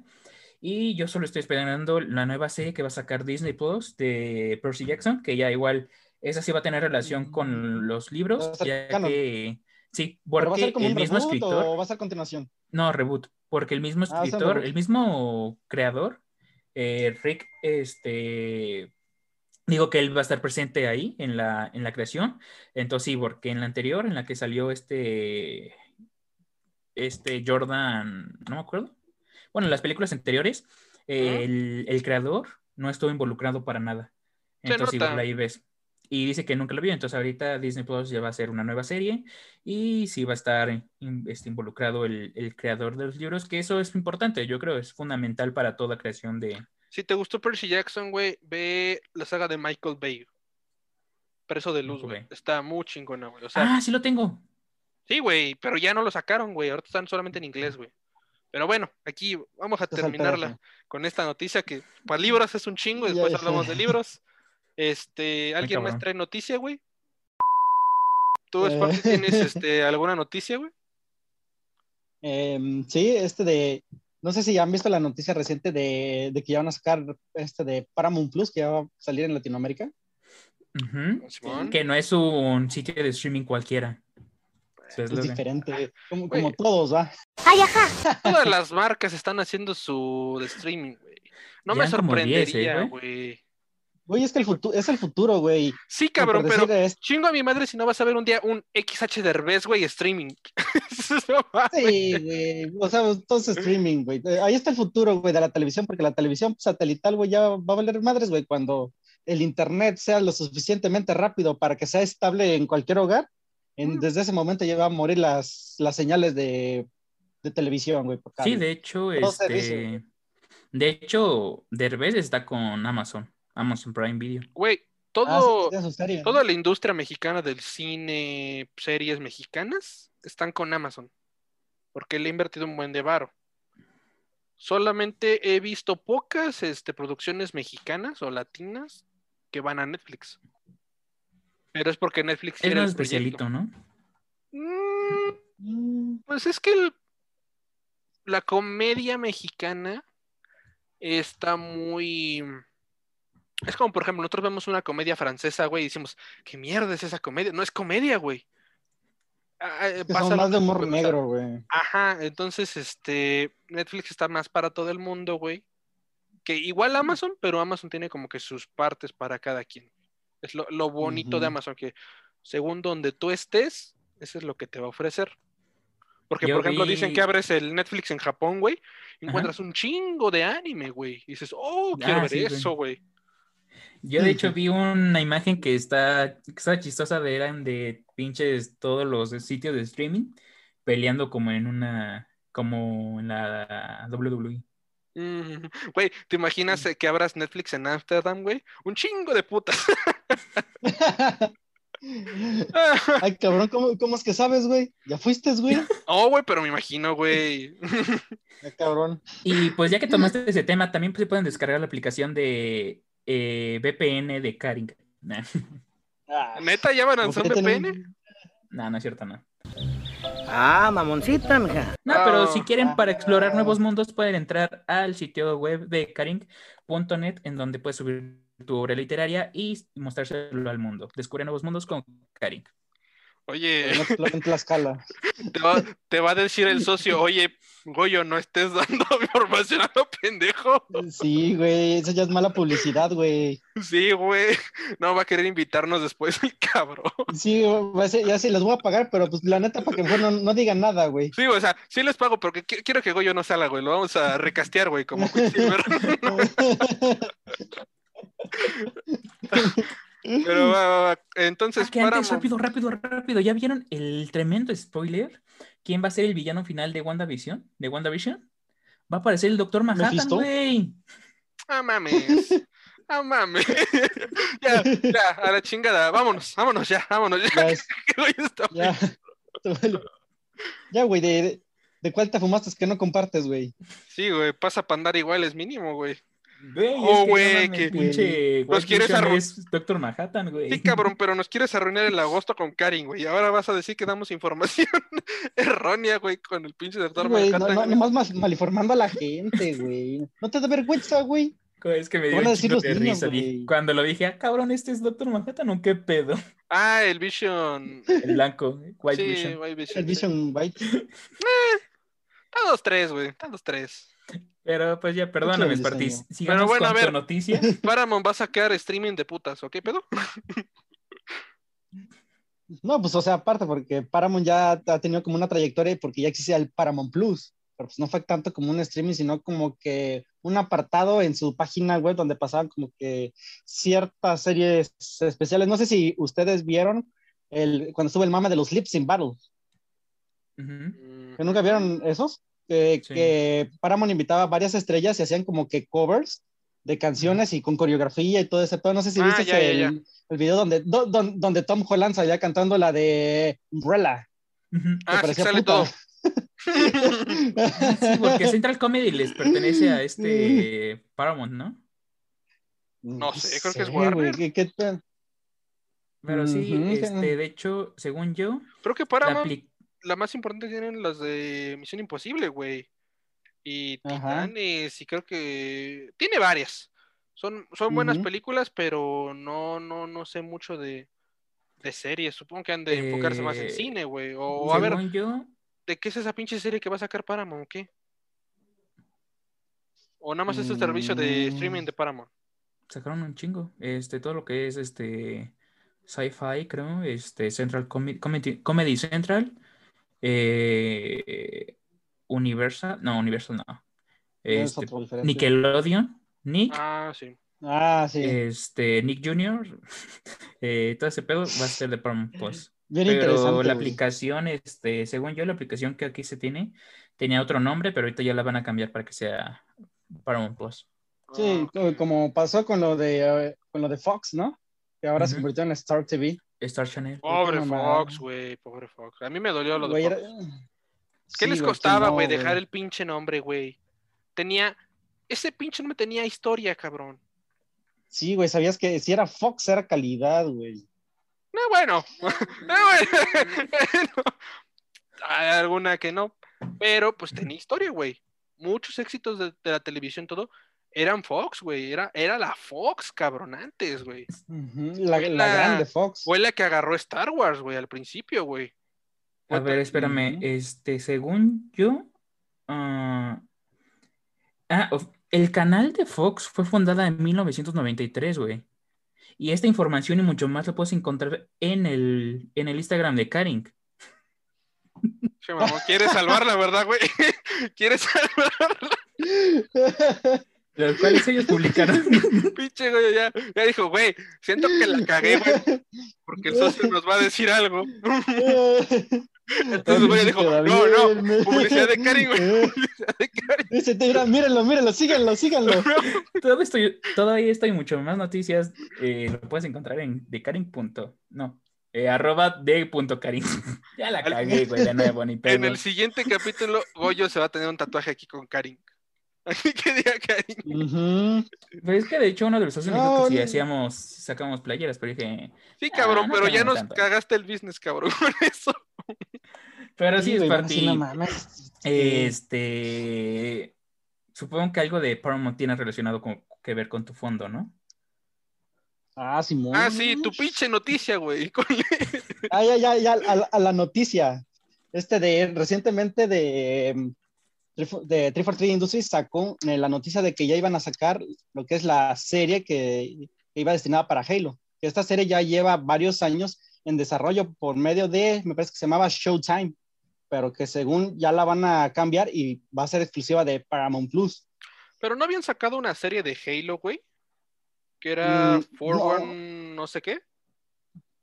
Y yo solo estoy esperando la nueva serie que va a sacar Disney Plus de Percy Jackson, que ya igual, esa sí va a tener relación con los libros, ya canon. que, sí, ¿Pero va a porque ser como el un mismo reboot escritor, o va a ser continuación? no, reboot, porque el mismo Ah, escritor, el mismo creador, eh, Rick, este, digo que él va a estar presente ahí en la, en la creación. Entonces sí, porque en la anterior, en la que salió este, este Jordan, no me acuerdo. Bueno, en las películas anteriores, eh, el, el creador no estuvo involucrado para nada. Entonces igual ahí ves. Y dice que nunca lo vio. Entonces ahorita Disney Plus ya va a hacer una nueva serie y sí va a estar in- este, involucrado el, el creador de los libros, que eso es importante, yo creo, es fundamental para toda creación de... Si te gustó Percy Jackson, güey, ve la saga de Michael Bay. Preso de luz, güey. Está muy chingona, güey. O sea, Ah, sí lo tengo. sí, güey, pero ya no lo sacaron, güey. Ahorita están solamente en inglés, güey. Pero bueno, aquí vamos a terminarla con esta noticia que para libros es un chingo, y después hablamos de libros. [LAUGHS] Este, ¿alguien más trae noticia, güey? ¿Tú, Eh. Sparky, tienes [LAUGHS] este, alguna noticia, güey? Em, sí, este de. No sé si ya han visto la noticia reciente de, de que ya van a sacar este de Paramount Plus, que ya va a salir en Latinoamérica. Que no es un sitio de streaming cualquiera. Su Es diferente, como, Güey. como todos, va. Todas las marcas están haciendo su de streaming, güey. No me Llevan como 10, ¿eh, sorprendería, güey? güey. Güey, es que el futuro, es el futuro, güey. Sí, cabrón, pero es- chingo a mi madre si no vas a ver un día un XH Derbez, güey, streaming. [LAUGHS] Sí, güey. O sea, todo es streaming, güey. Eh, Ahí está el futuro, güey, de la televisión, porque la televisión satelital, güey, ya va a valer madres, güey, cuando el internet sea lo suficientemente rápido para que sea estable en cualquier hogar. En, desde ese momento ya van a morir las, las señales de, de televisión, güey. Sí, de hecho, Todo servicio, este... De hecho, Derbez está con Amazon, Amazon Prime Video. Güey, Ah, sí, todo, serie. toda la industria mexicana del cine, series mexicanas, están con Amazon. Porque le he invertido un buen de varo. Solamente he visto pocas este, producciones mexicanas o latinas que van a Netflix. Pero es porque Netflix Es proyecto. especialito, ¿no? Mm, Pues es que el- la comedia mexicana está muy... Es como, por ejemplo, nosotros vemos una comedia francesa, güey, y decimos, ¿qué mierda es esa comedia? No es comedia, güey. Ah, eh, que son lo más de humor negro, güey. Ajá, entonces, este, Netflix está más para todo el mundo, güey. Que igual Amazon, pero Amazon tiene como que sus partes para cada quien. Es lo, lo bonito de. Amazon, que según donde tú estés, eso es lo que te va a ofrecer. Porque, Yo por ejemplo, vi- dicen que abres el Netflix en Japón, güey, y encuentras un chingo de anime, güey. Y dices, oh, quiero Ah, ver sí, güey. eso, güey. Yo de hecho vi una imagen que está, que está chistosa de eran de pinches todos los sitios de streaming peleando como en una, como en la. WWE. Mm, Güey, ¿te imaginas que abras Netflix en Amsterdam, güey? Un chingo de putas. [LAUGHS] Ay, cabrón, ¿cómo, cómo es que sabes, güey? ¿Ya fuiste, güey? Oh, güey, pero me imagino, güey. [LAUGHS] Ay, cabrón. Y pues ya que tomaste ese tema, también se pueden descargar la aplicación de eh, VPN de Karing. [LAUGHS] Nah. Ah, ¿Neta ya van a lanzar ¿por qué VPN? tienen- No, no es cierto, no. Ah, mamoncita, mija. No, pero si Ah. quieren para explorar nuevos mundos pueden entrar al sitio web de Karing.net en donde puedes subir tu obra literaria y mostrárselo al mundo. Descubre nuevos mundos con Karing. Oye, Tlaxcala. [LAUGHS] te va, te va a decir el socio, oye, Goyo, no estés [LAUGHS] dando información a lo pendejo. Sí, güey, eso ya es mala publicidad, güey. Sí, güey. No va a querer invitarnos después el cabrón. Sí, va a ser- ya sí les voy a pagar, pero pues la neta para que mejor no, no digan nada, güey. Sí, o sea, sí les pago porque qui- quiero que Goyo no salga, güey. Lo vamos a recastear, güey, como Quicksilver. [LAUGHS] Pero va, va, va. Entonces, Ah, que antes, rápido, rápido, rápido. ¿Ya vieron el tremendo spoiler? ¿Quién va a ser el villano final de WandaVision? ¿De WandaVision? Va a aparecer el Doctor Manhattan, güey. Ah, mames. Ah, mames. [LAUGHS] ya, ya, a la chingada. Vámonos, vámonos ya, vámonos ya. [LAUGHS] [LAUGHS] Ya, güey, de, de, de cuál te fumaste que no compartes, güey. Sí, güey, pasa para andar igual, es mínimo, güey. Güey, Oh, es que no güey, que- pinche Los White quieres Vision arru- es Doctor Manhattan, güey. Sí, cabrón, pero nos quieres arruinar el agosto con Karin, güey. Ahora vas a decir que damos información [LAUGHS] errónea, güey, con el pinche doctor Güey, no, Manhattan, no, güey. nomás mal- malinformando a la gente, güey. No te da vergüenza, güey. Es que me dio un decir chingo los de niños, risa. dije- güey. Cuando lo dije, ah, cabrón, este es Doctor Manhattan, ¿o qué pedo? Ah, el Vision. El blanco, White sí, Vision. White Vision. El Vision White. Está dos, tres, güey. Está dos, tres. Pero pues ya, perdóname, Spartis. Sigamos bueno, a ver. noticia. [LAUGHS] Paramount va a sacar streaming de putas, ¿ok, pedo? [LAUGHS] No, pues, o sea, aparte, porque Paramount ya ha tenido como una trayectoria porque ya existía el Paramount Plus. Pero pues no fue tanto como un streaming, sino como que un apartado en su página web donde pasaban como que ciertas series especiales. No sé si ustedes vieron el, cuando estuvo el mame de los Lips in Battle. Ujú. ¿Que nunca vieron esos? Que, Sí. que Paramount invitaba a varias estrellas y hacían como que covers de canciones y con coreografía y todo ese pedo. No sé si Ah, viste ya, el, ya. el video donde, do- don- donde Tom Holland salía cantando la de Umbrella. Ujú. Ah, sí, parecía sale puta. todo. [LAUGHS] Sí, porque Central Comedy les pertenece a este Paramount, ¿no? No sé, creo que es Warner. ¿qué- qué tal? Pero sí, este, de hecho, según yo, Creo que Paramount, la más importante tienen las de Misión Imposible, güey. Y Ajá. Titanes, y creo que tiene varias. Son, son buenas películas, pero no, no, no sé mucho de, de series. Supongo que han de enfocarse más en Eh, cine, güey. O a ver, yo, ¿de qué es esa pinche serie que va a sacar Paramount o qué? O nada más es el servicio de Mm. streaming de Paramount. sacaron un chingo. Este, todo lo que es este sci-fi, creo, este, Central Comedy, Comedy Central, eh, Universal, no, Universal no. Es Este. Nickelodeon, Nick, Ah, sí. Ah, sí. este, Nick Jr., [LAUGHS] eh, todo ese pedo va a ser de Paramount Plus. Bien Pero interesante. la aplicación, este, según yo, la aplicación que aquí se tiene tenía otro nombre, pero ahorita ya la van a cambiar para que sea Paramount Plus. Sí, Ah, co- como pasó con lo de eh, con lo de Fox, ¿no? Que ahora se convirtió en Star TV. Star Channel. Pobre. Fox, güey, pobre Fox. A mí me dolió lo de Fox. era- ¿Qué Sí, les güey, costaba, no, güey, dejar el pinche nombre, güey? Tenía. Ese pinche nombre tenía historia, cabrón. Sí, güey, sabías que si era Fox era calidad, güey. No, bueno. [LAUGHS] No, bueno. [LAUGHS] Hay alguna que no. Pero pues tenía historia, güey. Muchos éxitos de, de la televisión, todo, eran Fox, güey. Era, era la Fox, cabrón, antes, güey. La, Fue la la- grande Fox. Fue la que agarró Star Wars, güey, al principio, güey. A ver, espérame, este, según yo, ah, ah, el canal de Fox fue fundada en 1993, güey. Y esta información y mucho más lo puedes encontrar en el, en el Instagram de Karing. Che, mamón, ¿Quieres salvarla, verdad, güey? [LAUGHS] ¿Quieres salvarla? [LAUGHS] Los cuales ellos publicaron. [LAUGHS] Pinche, güey, ya, ya dijo, güey, siento que la cagué, güey, porque el socio nos va a decir algo. Entonces, güey, dijo, no, no, publicidad de Karin, güey, publicidad de Karin. Dice, mira, mírenlo, mírenlo, síganlo, síganlo. [LAUGHS] Todo esto, todo esto y mucho más noticias eh, lo puedes encontrar en decaring. punto- No, Eh, arroba de punto Karim. [LAUGHS] ya la cagué, güey, de nuevo, ni En el siguiente capítulo, Goyo se va a tener un tatuaje aquí con Karin. [LAUGHS] Aquí que diga. Pues es que de hecho uno de los socios No, dijo que si no. hacíamos, sacamos playeras, pero dije, Sí, cabrón, Ah, no pero ya nos tanto. cagaste el business, cabrón, [LAUGHS] con eso. pero sí, es así, ti. no mames. Este, supongo que algo de Paramount tiene relacionado con, que ver con tu fondo, ¿no? Ah, Simón. Ah, sí, tu pinche noticia, güey. [LAUGHS] Ah, ya, ya, ya, a, la- a la noticia. Este de recientemente de, de 343 Industries sacó eh, la noticia de que ya iban a sacar lo que es la serie que, iba destinada para Halo. Esta serie ya lleva varios años en desarrollo por medio de, me parece que se llamaba Showtime, pero que según ya la van a cambiar y va a ser exclusiva de Paramount Plus. Pero no habían sacado una serie de Halo, güey. Que era Mm, For no. No sé qué.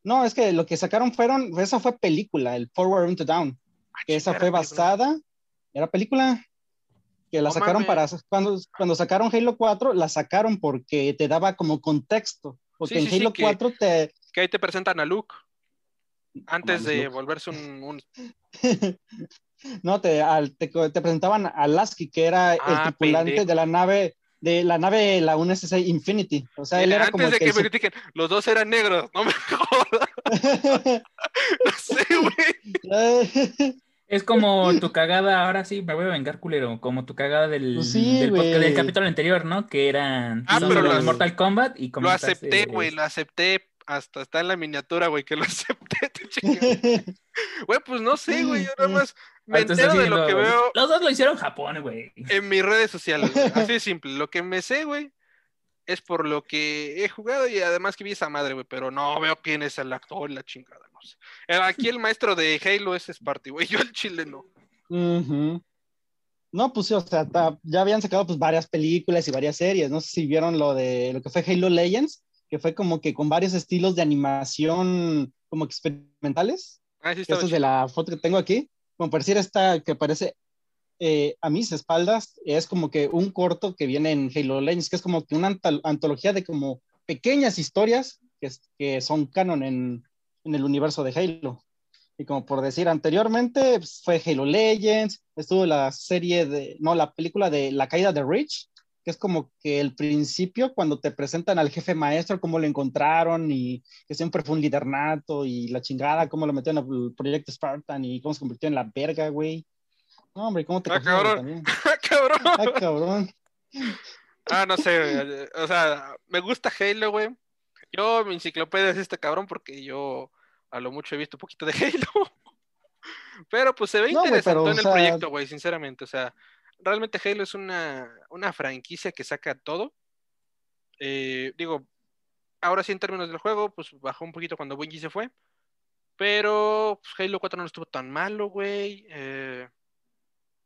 No, es que lo que sacaron fueron, esa fue película, el Forward into Down. que esa fue basada, era película que la No sacaron para, cuando, cuando sacaron Halo 4, la sacaron porque te daba como contexto, porque Sí, en sí, sí, Halo que- 4 te, Que ahí te presentan a Luke. Antes de Luke. volverse un, un- [LAUGHS] no, te, al- te, te presentaban a Lasky, que era Ah, el tripulante pendejo. de la nave, de la nave, la UNSC Infinity, o sea, él era Antes como de que que me critiquen, los dos eran negros. No me jodas. [LAUGHS] [LAUGHS] No sé, güey. Es como tu cagada, ahora sí, me voy a vengar, culero, como tu cagada del, Pues sí, del, podcast- güey. del capítulo anterior, ¿no? Que eran Ah, pero los lo Mortal Kombat y Lo comentaste- acepté, güey, lo acepté. Hasta está en la miniatura, güey, que lo [LAUGHS] acepté. [LAUGHS] Güey, pues no sé, güey. Yo nada más me entero de lo que veo Los dos lo hicieron en Japón, güey. en mis redes sociales. Así de [LAUGHS] simple. Lo que me sé, güey, es por lo que he jugado y además que vi esa madre, güey. Pero no veo quién es el actor, la chingada. Eh, Aquí el maestro de Halo es Sparty, güey. [LAUGHS] Yo el chile no. Ujú. No, pues sí, o sea, ta- ya habían sacado pues varias películas y varias series. No sé si vieron lo de lo que fue Halo Legends, que fue como que con varios estilos de animación como experimentales. Ah, sí, Esta es de la foto que tengo aquí. Como parecer esta que parece eh, a mis espaldas, es como que un corto que viene en Halo Legends, que es como que una antología de como pequeñas historias que, es- que son canon en, en el universo de Halo. Y como por decir anteriormente, pues, fue Halo Legends, estuvo la serie de, no, la película de La caída de Reach, que es como que el principio cuando te presentan al jefe maestro, cómo lo encontraron y que siempre fue un líder nato y la chingada, cómo lo metieron al proyecto Spartan y cómo se convirtió en la verga, güey. No, hombre, ¿cómo te Ah, cabrón. [LAUGHS] Ah, cabrón. Ah, cabrón. Ah, no sé. O sea, me gusta Halo, güey. Yo, mi enciclopedia es este cabrón porque yo a lo mucho he visto un poquito de [LAUGHS] Halo. Pero pues se ve No, interesante en el sea- proyecto, güey, sinceramente. O sea, realmente Halo es una, una franquicia que saca todo. Eh, digo, ahora sí en términos del juego, pues bajó un poquito cuando Bungie se fue. Pero pues, Halo 4 no estuvo tan malo, güey. Eh,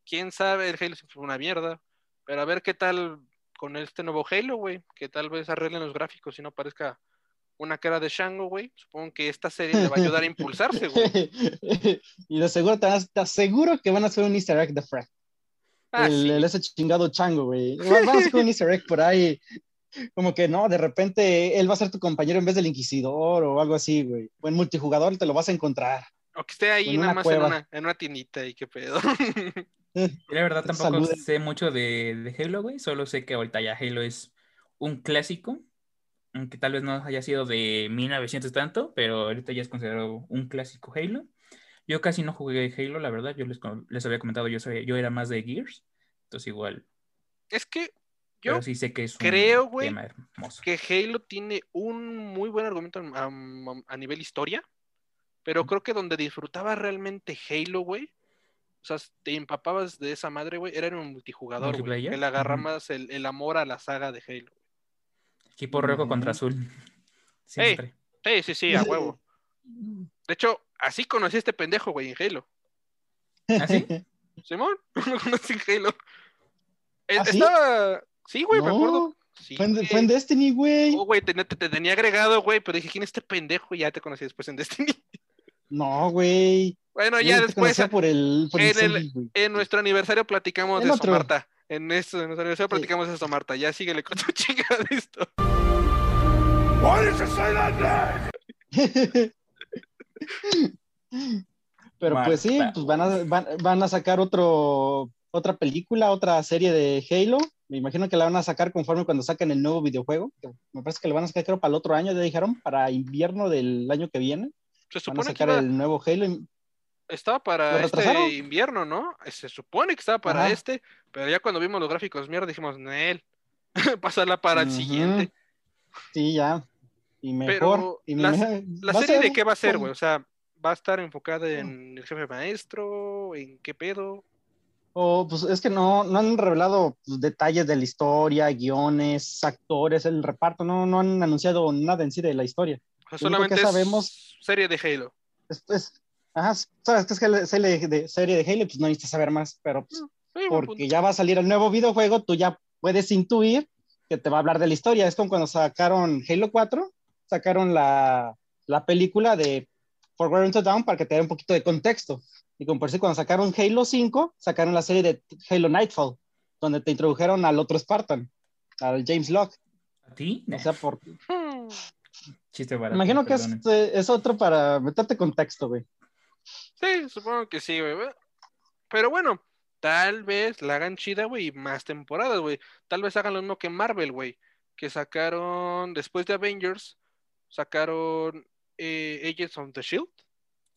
quién sabe, el Halo fue una mierda. Pero a ver qué tal con este nuevo Halo, güey. Que tal vez arreglen los gráficos y no parezca una cara de Shango, güey. Supongo que esta serie le va a ayudar a impulsarse, güey. [LAUGHS] y de seguro te, vas- te aseguro que van a hacer un easter egg de Frank. Ah, el, sí. el- ese chingado chango, güey. Van a hacer un easter egg por ahí. Como que no, de repente él va a ser tu compañero en vez del inquisidor o algo así, güey. O en multijugador te lo vas a encontrar. O que esté ahí en nada una más cueva. en una, en una tiendita y qué pedo. [LAUGHS] Yo la verdad tampoco Saluden. sé mucho de, de Halo, güey. Solo sé que ahorita ya Halo es un clásico. Aunque tal vez no haya sido de 1900 tanto, pero ahorita ya es considerado un clásico Halo. Yo casi no jugué Halo, la verdad. Yo les, les había comentado, yo, soy, yo era más de Gears. Entonces igual. es que yo sí sé que es un creo, güey, que Halo tiene un muy buen argumento a, a nivel historia, pero creo que donde disfrutaba realmente Halo, güey, o sea, te empapabas de esa madre, güey, era en un multijugador, güey, que le agarrabas el, el amor a la saga de Halo. Equipo rojo contra azul. Siempre. Sí, sí, sí, a huevo. De hecho, así conocí a este pendejo, güey, en Halo. ¿Ah, sí? [LAUGHS] Simón, [LAUGHS] lo conocí en Halo. Eh, ¿Ah, sí? Estaba... Sí, güey, me acuerdo. Sí, Fue en, güey. fue en Destiny, güey. Oh, güey, te, te- te tenía agregado, güey, pero dije, ¿quién es este pendejo? Y ya te conocí después en Destiny. No, güey. Bueno, ya después, por el, por en el- en nuestro aniversario platicamos de otro. Somarta. En, eso, en nuestro aniversario Sí. platicamos de Somarta. Ya síguele con tu [LAUGHS] chingada de esto. [LAUGHS] Pero pues sí, Marta. pues van a, van, van a sacar otro, otra película, otra serie de Halo. Me imagino que la van a sacar conforme cuando saquen el nuevo videojuego. que Me parece que lo van a sacar creo para el otro año, ya dijeron, para invierno del año que viene. Se Van a supone que sacar iba- el nuevo Halo. estaba para este invierno, ¿no? Se supone que estaba para Ajá. este, pero ya cuando vimos los gráficos mierda dijimos, Nel, [LAUGHS] pásala para el siguiente. Sí, ya. Y mejor. Pero y la- me- ¿La va a serie de qué va a ser, güey? O sea, ¿va a estar enfocada en el jefe maestro? ¿En qué pedo? O, pues es que no, no han revelado pues, detalles de la historia, guiones, actores, el reparto, no, no han anunciado nada en sí de la historia. O sea, que solamente es sabemos- serie de Halo. Es, es- ajá, sabes que es serie de, serie de Halo, pues no necesitas saber más, pero pues, Sí, punto. porque ya va a salir el nuevo videojuego, tú ya puedes intuir que te va a hablar de la historia. Es como cuando sacaron Halo 4, sacaron la, la película de Forward Unto Down para que te dé un poquito de contexto. Y como por decir, cuando sacaron Halo 5, sacaron la serie de Halo Nightfall, donde te introdujeron al otro Spartan, al James Locke. ¿A ti? O sea, por. [LAUGHS] Chiste barato. imagino que es, eh, es otro para meterte contexto, güey. Sí, supongo que sí, güey. Pero bueno, tal vez la hagan chida, güey, y más temporadas, güey. Tal vez hagan lo mismo que Marvel, güey. Que sacaron, después de Avengers, sacaron eh, Agents of the Shield.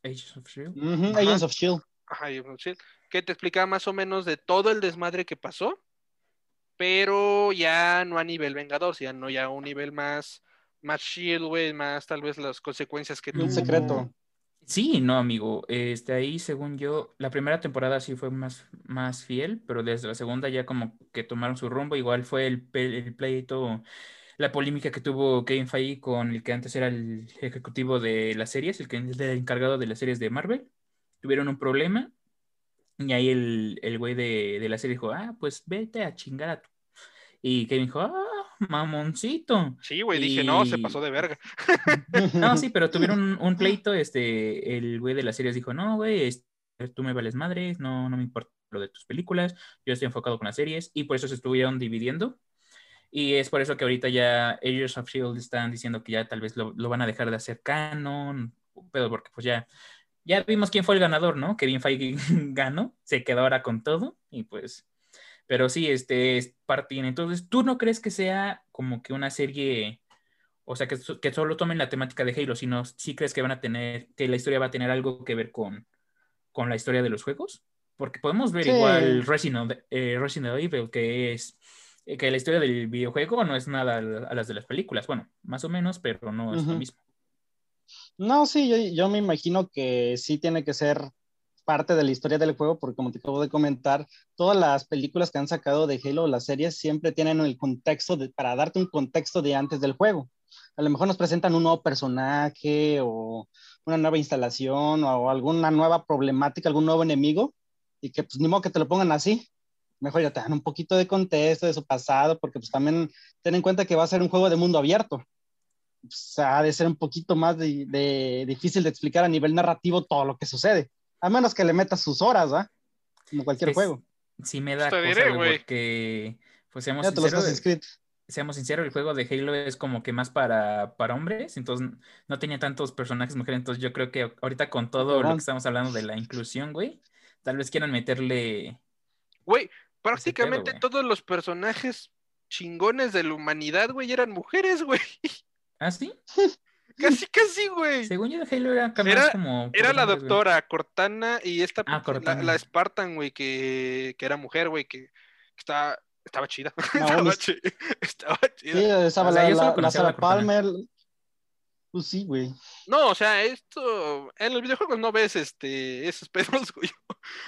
Agents of Shield. Agents of Shield. Ajá, Agents of Shield. Que te explicaba más o menos de todo el desmadre que pasó. Pero ya no a nivel Vengador, ya no ya a un nivel más, más Shield, güey, más tal vez las consecuencias que tuvo. Un secreto. Sí, no, amigo. Este, ahí, según yo, la primera temporada sí fue más, más fiel, pero desde la segunda ya como que tomaron su rumbo. Igual fue el, el pleito, la polémica que tuvo Kevin Feige con el que antes era el ejecutivo de las series, el que el encargado de las series de Marvel. Tuvieron un problema y ahí el, el güey de, de la serie dijo, ah, pues vete a chingar a tu. Y Kevin dijo, ah, [LAUGHS] mamoncito. Sí, güey, dije, no, se pasó de verga. No, sí, [LAUGHS] pero tuvieron un, un pleito, este, el güey de las series dijo, no, güey, este, tú me vales madres, no, no me importa lo de tus películas, yo estoy enfocado con las series, y por eso se estuvieron dividiendo, y es por eso que ahorita ya Agents of S.H.I.E.L.D. están diciendo que ya tal vez lo, lo van a dejar de hacer canon, pero porque pues ya, ya vimos quién fue el ganador, ¿no? Kevin Feige [LAUGHS] ganó, se quedó ahora con todo, y pues, pero sí, este, es parte, entonces, ¿tú no crees que sea como que una serie... O sea, que, que solo tomen la temática de Halo, sino sí crees que van a tener, que la historia va a tener algo que ver con, con la historia de los juegos. Porque podemos ver Sí. igual Resident, eh, Resident Evil, que es eh, que la historia del videojuego no es nada a las de las películas. Bueno, más o menos, pero no es lo mismo. No, sí, yo, yo me imagino que sí tiene que ser parte de la historia del juego, porque como te acabo de comentar, todas las películas que han sacado de Halo, las series, siempre tienen el contexto para darte un contexto de antes del juego. A lo mejor nos presentan un nuevo personaje o una nueva instalación o alguna nueva problemática, algún nuevo enemigo, y que pues ni modo que te lo pongan así. Mejor ya te dan un poquito de contexto de su pasado, porque pues también ten en cuenta que va a ser un juego de mundo abierto pues, ha de ser un poquito más difícil de explicar a nivel narrativo todo lo que sucede. A menos que le metas sus horas, ¿va? Como cualquier Es- juego. Sí me da Te cosa, diré, güey, güey. porque, pues seamos Ya te los has sinceros, seamos sinceros, el juego de Halo es como que más para, para hombres, entonces no tenía tantos personajes mujeres, entonces yo creo que ahorita con todo lo que estamos hablando de la inclusión, güey, tal vez quieran meterle... Güey, prácticamente todos los personajes chingones de la humanidad, güey, eran mujeres, güey. ¿Ah, sí? [LAUGHS] Casi, casi, güey. Según yo, Halo era Era- como... Era la güey. doctora Cortana y esta, Ah, la, Cortana. la Spartan, güey, que, que era mujer, güey, que, que estaba, estaba chida. [LAUGHS] Estaba, chi- [LAUGHS] estaba chida. Sí, esa O sea, la, Sarah. Palmer. Pues sí, güey. No, o sea, esto, en los videojuegos no ves este, esos [LAUGHS] pedos, güey.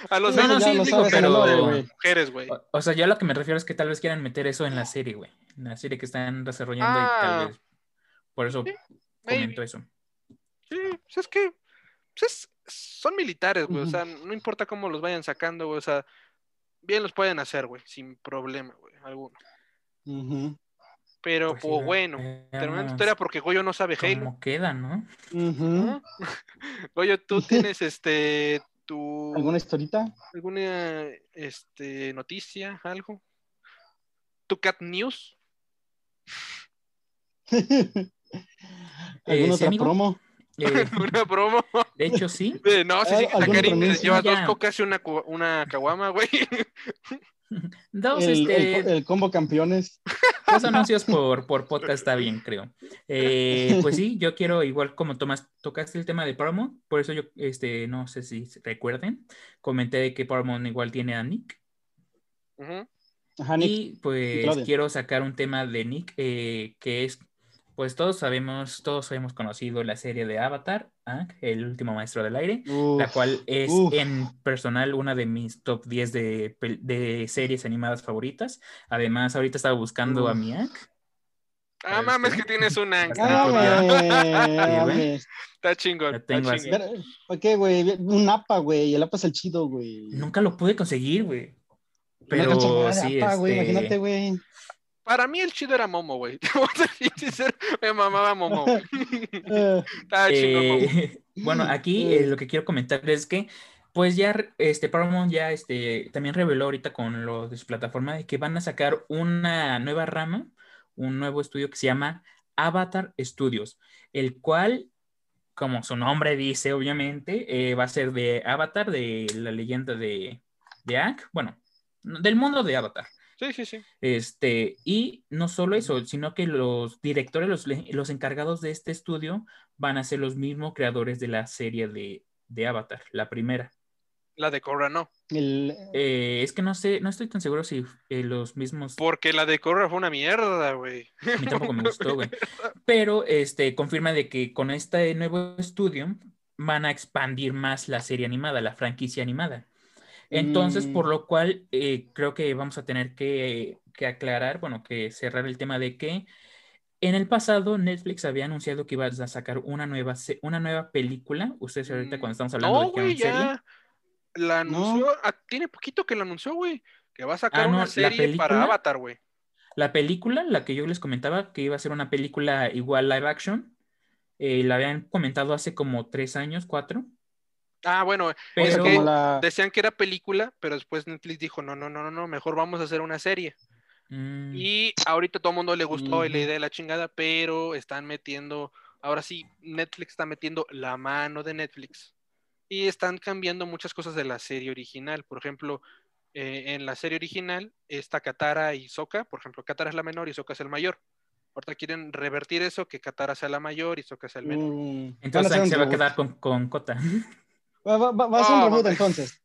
A los No, no, sí, lo digo, pero- lore, güey. mujeres, güey. O, o sea, yo a lo que me refiero es que tal vez quieran meter eso en la serie, güey. En la serie que están desarrollando y Ah. tal vez... Por eso Sí, comento maybe. eso. Sí, pues es que pues es- son militares, güey. O sea, no importa cómo los vayan sacando, güey. O sea, bien los pueden hacer, güey, sin problema, güey, alguno. Ujú, Pero, Pues pues, sí, bueno, terminando la historia porque Goyo no sabe Halo. ¿Cómo queda, no? ujú. ¿no? [LAUGHS] Goyo, tú [LAUGHS] tienes este tu ¿Alguna historita? alguna este noticia, algo. Tu cat news. [LAUGHS] ¿Alguna sí, otra amigo. promo? Eh, [LAUGHS] Una promo. De hecho, sí. [LAUGHS] Eh, No, si sigues a ¿algún Karim, llevas dos cocas y una, una caguama, güey. [LAUGHS] Dos, El, este, el co- el combo campeones. dos anuncios por, por podcast está bien, creo. Eh, pues sí, yo quiero, igual como Tomás, tocaste el tema de Paramount, por eso yo, este, no sé si recuerden, comenté de que Paramount igual tiene a Nick. Ujú. Ajá, Nick. Y pues quiero sacar un tema de Nick, eh, que es, pues todos sabemos, todos hemos conocido la serie de Avatar, Aang, el último maestro del aire, la Uf, cual es uf. en personal una de mis top 10 de, de series animadas favoritas. Además, ahorita estaba buscando a Uf. mi Aang. Ah, mames, que tienes una. Bastante Ah, güey. mames. Está chingón. La Está tengo así. chingón. ¿Para qué, güey? Un APA, güey. El APA es el chido, güey. Nunca lo pude conseguir, güey. Pero sí, APA, güey. este, Imagínate, güey. Para mí el chido era Momo, güey. [LAUGHS] Me mamaba Momo, güey. Eh, [LAUGHS] [LAUGHS] Estaba. Eh, bueno, aquí eh, lo que quiero comentar es que, pues ya, este, Paramount ya, este, también reveló ahorita con lo de su plataforma de que van a sacar una nueva rama, un nuevo estudio que se llama Avatar Studios, el cual, como su nombre dice, obviamente, eh, va a ser de Avatar, de la leyenda de, de Aang, bueno, del mundo de Avatar. Sí, sí, sí. Este, y no solo eso, sino que los directores, los, los encargados de este estudio van a ser los mismos creadores de la serie de, de Avatar, la primera. La de Korra no. el- Eh, es que no sé, no estoy tan seguro si eh, los mismos, Porque la de Korra fue una mierda, güey. a mí tampoco me gustó, güey. [LAUGHS] Pero este, confirma de que con este nuevo estudio van a expandir más la serie animada, la franquicia animada. Entonces, Mm. por lo cual, eh, creo que vamos a tener que, que aclarar, bueno, que cerrar el tema de que en el pasado Netflix había anunciado que iba a sacar una nueva, una nueva película. Ustedes ahorita cuando estamos hablando Mm, No, de que serie. ya. La anunció, ah, tiene poquito que la anunció, güey. Que va a sacar Ah, no, una serie película. para Avatar, güey. La película, la que yo les comentaba, que iba a ser una película igual live action, eh, la habían comentado hace como tres años, cuatro. Ah, bueno, Pero, que la- decían que era película, pero después Netflix dijo, no, no, no, no, no, mejor vamos a hacer una serie. mm, Y ahorita todo el mundo le gustó y la idea de la chingada, pero están metiendo, ahora sí, Netflix está metiendo la mano de Netflix. Y están cambiando muchas cosas de la serie original. Por ejemplo, eh, en la serie original está Katara y Sokka. Por ejemplo, Katara es la menor y Sokka es el mayor. Ahorita quieren revertir eso, que Katara sea la mayor y Sokka sea el menor. Mm, entonces se va a quedar con, con Kota. [LAUGHS] Va, va- va- va a ser un Oh, reboot entonces.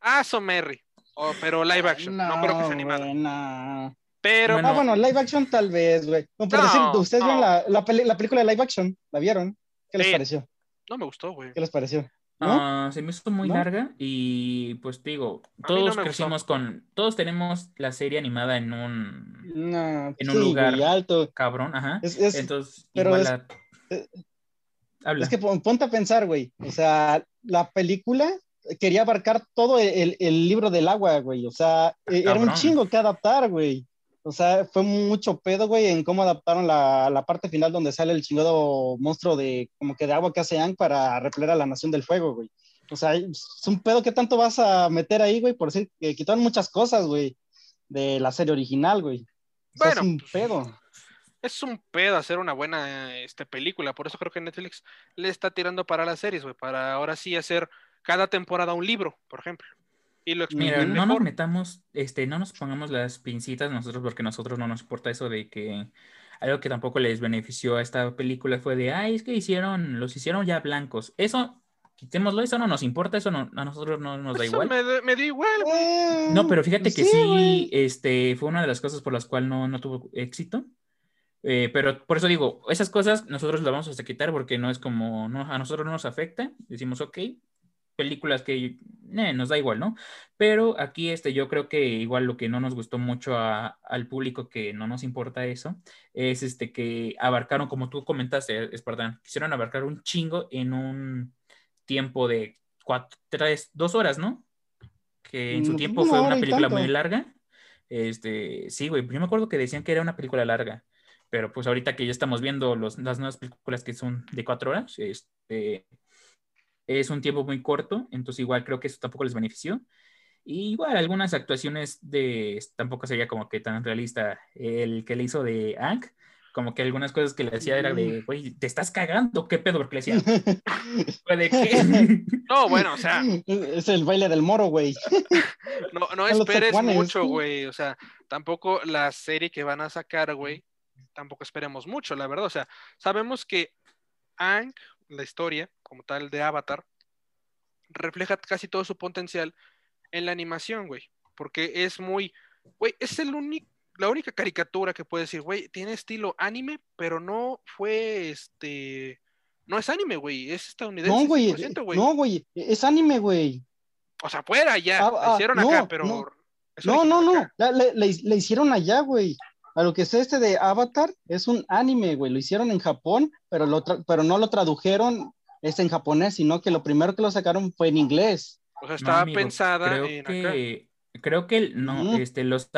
Ah, Somerry. Oh, pero live action. No, creo que sea animada. güey, no. Pero Bueno, Ah, bueno, live action tal vez, güey. Por No, decir, ustedes no. vieron la, la, peli- la película de live action, ¿la vieron? ¿Qué les pareció? no me gustó, güey. ¿Qué les pareció? ¿No? Ah, se me hizo muy ¿No? larga y pues digo, todos crecimos con, todos tenemos la serie animada en un No, En un sí, lugar- alto. cabrón, ajá. Es, es, Entonces, pero igual es- la- eh, Habla. es que pon- ponte a pensar, güey. O sea, la película quería abarcar todo el, el libro del agua, güey. O sea, eh, era un cabrón. chingo que adaptar, güey. O sea, fue mucho pedo, güey, en cómo adaptaron la, la parte final donde sale el chingado monstruo de como que de agua que hace Ang para repeler a la Nación del Fuego, güey. O sea, es un pedo que tanto vas a meter ahí, güey, por decir que quitaron muchas cosas, güey, de la serie original, güey. O sea, Bueno, es un pedo. Es un pedo hacer una buena este, película, por eso creo que Netflix le está tirando para las series, güey, para ahora sí hacer cada temporada un libro, por ejemplo. Y lo Mira, no nos metamos, este, no nos pongamos las pincitas nosotros porque a nosotros no nos importa eso de que algo que tampoco les benefició a esta película fue de, ay, es que hicieron, los hicieron ya blancos. Eso, quitémoslo, eso no nos importa, eso no, a nosotros no nos da Eso igual. me, me da igual, güey. No, pero fíjate que sí, güey. este, fue una de las cosas por las cuales no, no tuvo éxito. Eh, pero por eso digo, esas cosas nosotros las vamos a quitar porque no es como, no, a nosotros no nos afecta. Decimos, ok, películas que eh, nos da igual, ¿no? Pero aquí este, yo creo que igual lo que no nos gustó mucho a- al público, que no nos importa eso, es este, que abarcaron, como tú comentaste, Espartán, quisieron abarcar un chingo en un tiempo de cuatro, tres, dos horas, ¿no? Que en su Mm, tiempo fue una película muy larga. Este, sí, güey, yo me acuerdo que decían que era una película larga, pero pues ahorita que ya estamos viendo los, las nuevas películas que son de cuatro horas, este, es un tiempo muy corto, entonces igual creo que eso tampoco les benefició. Y igual algunas actuaciones de, tampoco sería como que tan realista. El que le hizo de Hank, como que algunas cosas que le decía era de, güey, ¿te estás cagando? ¿Qué pedo? Porque le decía, [LAUGHS] ¿de qué? [LAUGHS] No, bueno, o sea, [LAUGHS] Es el baile del moro, güey. no, no esperes mucho, güey. O sea, tampoco la serie que van a sacar, güey, tampoco esperemos mucho, la verdad. O sea, sabemos que Aang, la historia como tal de Avatar, refleja casi todo su potencial en la animación, güey. Porque es muy, güey, es el único, la única caricatura que puede decir, güey, tiene estilo anime, pero no fue este, no es anime, güey, es estadounidense. No, güey. 100%, güey. No, güey. Es anime, güey. O sea, fuera ya, Ah, la ah, hicieron no, acá, pero no. No, no. La- le hicieron allá, güey. A lo que sé este de Avatar es un anime, güey. Lo hicieron en Japón, pero, lo tra- pero no lo tradujeron este, en japonés, sino que lo primero que lo sacaron fue en inglés. O sea, No, estaba amigo, pensada creo en acá. que, creo que no, este, los,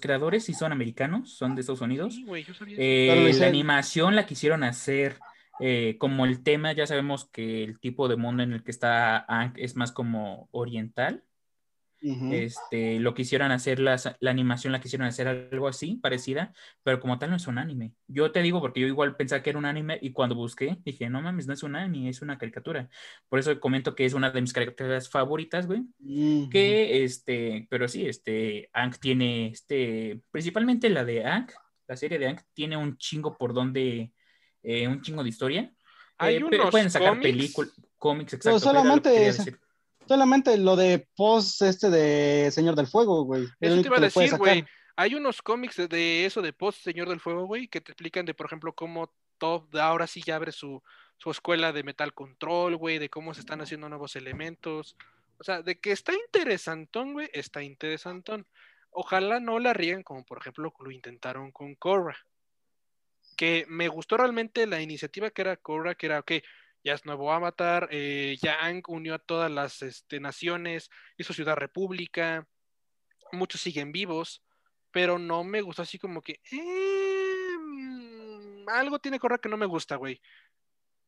creadores sí son americanos, son de Estados Unidos. Sí, güey, yo sabía Eh, la animación la quisieron hacer eh, como el tema, ya sabemos que el tipo de mundo en el que está Aang es más como oriental. Ujú. Este, lo quisieron hacer, las- la animación la quisieron hacer algo así, parecida, pero como tal no es un anime. Yo te digo porque yo igual pensaba que era un anime y cuando busqué dije, no mames, no es un anime, es una caricatura. Por eso comento que es una de mis caricaturas favoritas, güey. Ujú. Que, este, pero sí, este, Aang tiene, este, principalmente la de Aang, la serie de Aang, tiene un chingo por donde, eh, un chingo de historia. Hay Eh, pueden sacar cómics. películas, cómics, exacto. Que solamente. Solamente lo de post este de Señor del Fuego, güey. Eso te iba a decir, güey. Hay unos cómics de, eso de Post Señor del Fuego, güey, que te explican de, por ejemplo, cómo Top ahora sí ya abre su, su escuela de Metal Control, güey, de cómo se están haciendo nuevos elementos. O sea, de que está interesantón, güey, está interesantón. Ojalá no la rieguen como, por ejemplo, lo intentaron con Korra. Que me gustó realmente la iniciativa que era Korra, que era, ok, ya es nuevo Avatar, eh, ya Aang unió a todas las este, naciones, hizo Ciudad República, muchos siguen vivos, pero no me gustó así como que eh, mm, algo tiene Korra que no me gusta, güey.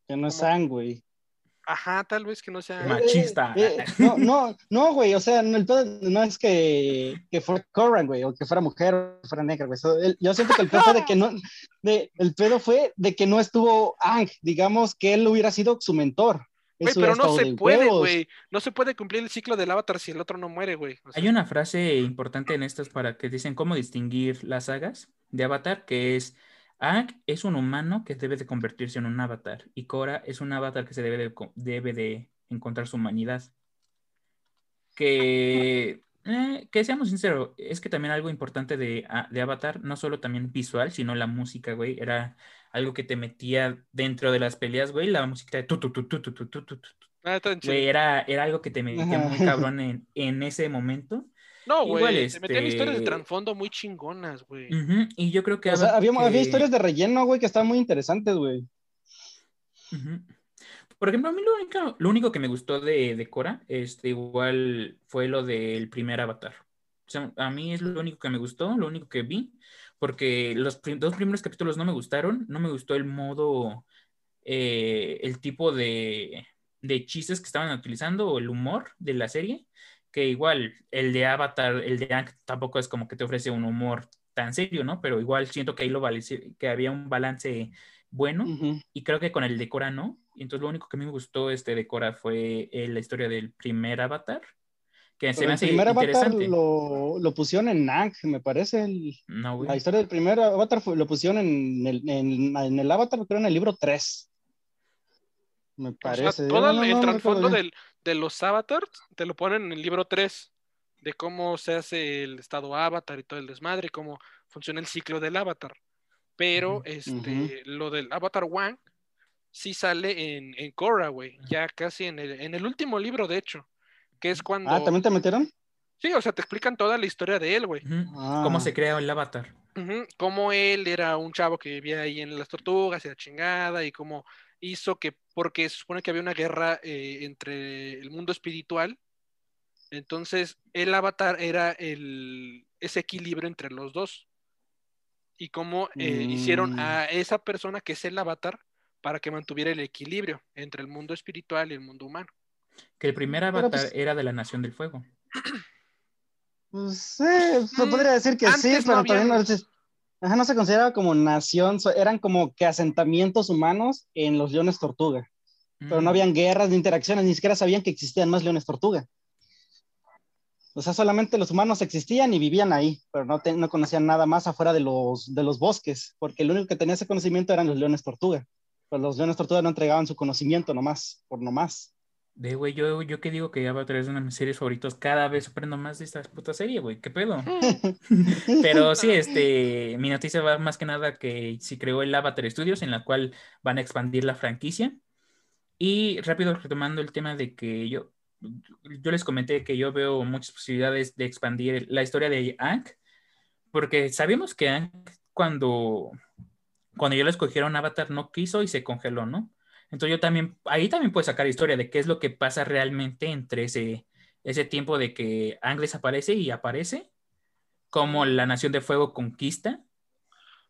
Que no es Sang, güey. Ajá, tal vez que no sea. Machista. Eh, eh, no, no, no, güey, o sea, no, el pedo no es que, que fuera Corran, güey, o que fuera mujer o que fuera negra, güey. El- yo siento que el pedo fue de que no, de, el pedo fue de que no estuvo Ang, digamos que él hubiera sido su mentor. Güey, pero no se de puede, güey. No se puede cumplir el ciclo del avatar si el otro no muere, güey. O sea, Hay una frase importante en estas para que dicen cómo distinguir las sagas de Avatar, que es Aang es un humano que debe de convertirse en un avatar y Korra es un avatar que se debe de, debe de encontrar su humanidad. Que, eh, que seamos sinceros, es que también algo importante de, de, Avatar, no solo también visual, sino la música, güey, era algo que te metía dentro de las peleas, güey, la música de tu, tu, tu, tu, tu, tu, tu, tu. Era, era algo que te metía muy cabrón en, en ese momento no, güey. Se metían historias de este- trasfondo muy chingonas, güey. Y yo creo que... O sea, había, había que- historias de relleno, güey, que estaban muy interesantes, güey. Por ejemplo, a mí lo único, lo único que me gustó de, de Korra, este, igual fue lo del primer Avatar. O sea, a mí es lo único que me gustó, lo único que vi, porque los prim- dos primeros capítulos no me gustaron, no me gustó el modo, eh, el tipo de, de chistes que estaban utilizando o el humor de la serie, que igual el de Avatar, el de Aang tampoco es como que te ofrece un humor tan serio, ¿no? Pero igual siento que ahí lo balance- que había un balance bueno y creo que con el de Korra no. Y entonces lo único que a mí me gustó este de Korra fue eh, la historia del primer Avatar, que se Pero me el hace primer avatar interesante. lo, lo pusieron en Ang, me parece. el- No, la historia del primer avatar fue- lo pusieron en el, en, en el avatar, creo en el libro 3. Me O sea, parece. todo No, el, no, el no, no trasfondo del- de los avatars te lo ponen en el libro 3, de cómo se hace el estado avatar y todo el desmadre, cómo funciona el ciclo del avatar. Pero este, lo del avatar Wang sí sale en, en Korra, güey, ya casi en el, en el último libro, de hecho, que es cuando... Ah, ¿también te metieron? Sí, o sea, te explican toda la historia de él, güey. Ah. ¿Cómo se crea el Avatar? Cómo él era un chavo que vivía ahí en las tortugas y la chingada y cómo hizo que, porque se supone que había una guerra eh, entre el mundo espiritual, entonces el avatar era el, ese equilibrio entre los dos. Y cómo eh, hicieron Mm. a esa persona que es el avatar para que mantuviera el equilibrio entre el mundo espiritual y el mundo humano. Que el primer Avatar pues- era de la Nación del Fuego. Pues, eh, se Mm, podría decir que sí, no pero había- también Ajá, no se consideraba como nación, eran como que asentamientos humanos en los leones tortuga. Pero no Mm. habían guerras ni interacciones, ni siquiera sabían que existían más leones tortuga. O sea, solamente los humanos existían y vivían ahí, pero no, te- no conocían nada más afuera de los, de los bosques, porque el único que tenía ese conocimiento eran los leones tortuga. Pero los leones tortuga no entregaban su conocimiento nomás, por nomás. De, güey, yo, yo que digo que Avatar es una de mis series favoritas, cada vez aprendo más de esta puta serie, güey, qué pedo. [LAUGHS] Pero sí, [LAUGHS] este, mi noticia va más que nada que se creó el Avatar Studios, en la cual van a expandir la franquicia. Y rápido retomando el tema de que yo, yo les comenté que yo veo muchas posibilidades de expandir la historia de Aang, porque sabemos que Aang cuando, cuando yo le escogieron Avatar no quiso y se congeló, ¿no? Entonces yo también, ahí también puedo sacar historia de qué es lo que pasa realmente entre ese, ese tiempo de que Aang desaparece y aparece, como la Nación de Fuego conquista.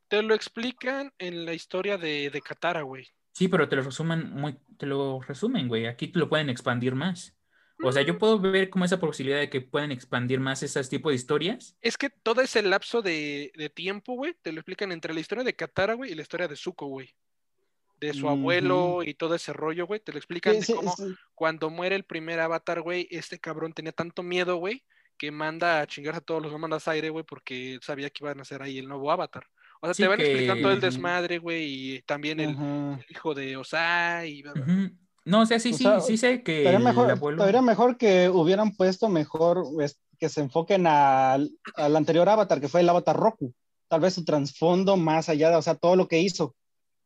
Te lo explican en la historia de, de Katara, güey. Sí, pero te lo resumen muy, te lo resumen, güey. Aquí te lo pueden expandir más. O sea, yo puedo ver como esa posibilidad de que pueden expandir más esos tipos de historias. Es que todo ese lapso de, de tiempo, güey, te lo explican entre la historia de Katara, güey, y la historia de Zuko, güey. De su abuelo y todo ese rollo, güey. Te lo explican Sí, de sí, cómo sí. cuando muere el primer avatar, güey, este cabrón tenía tanto miedo, güey, que manda a chingarse a todos los mandas aire, güey, porque sabía que iban a ser ahí el nuevo avatar. O sea, Sí, te van que- explicando todo el desmadre, güey, y también el, hijo de Osai. Y... No, o sea, sí, O sí, sea, sí sé que Estaría mejor, abuelo... estaría mejor que hubieran puesto mejor pues, que se enfoquen al, al anterior avatar, que fue el avatar Roku. Tal vez su trasfondo más allá de, o sea, todo lo que hizo.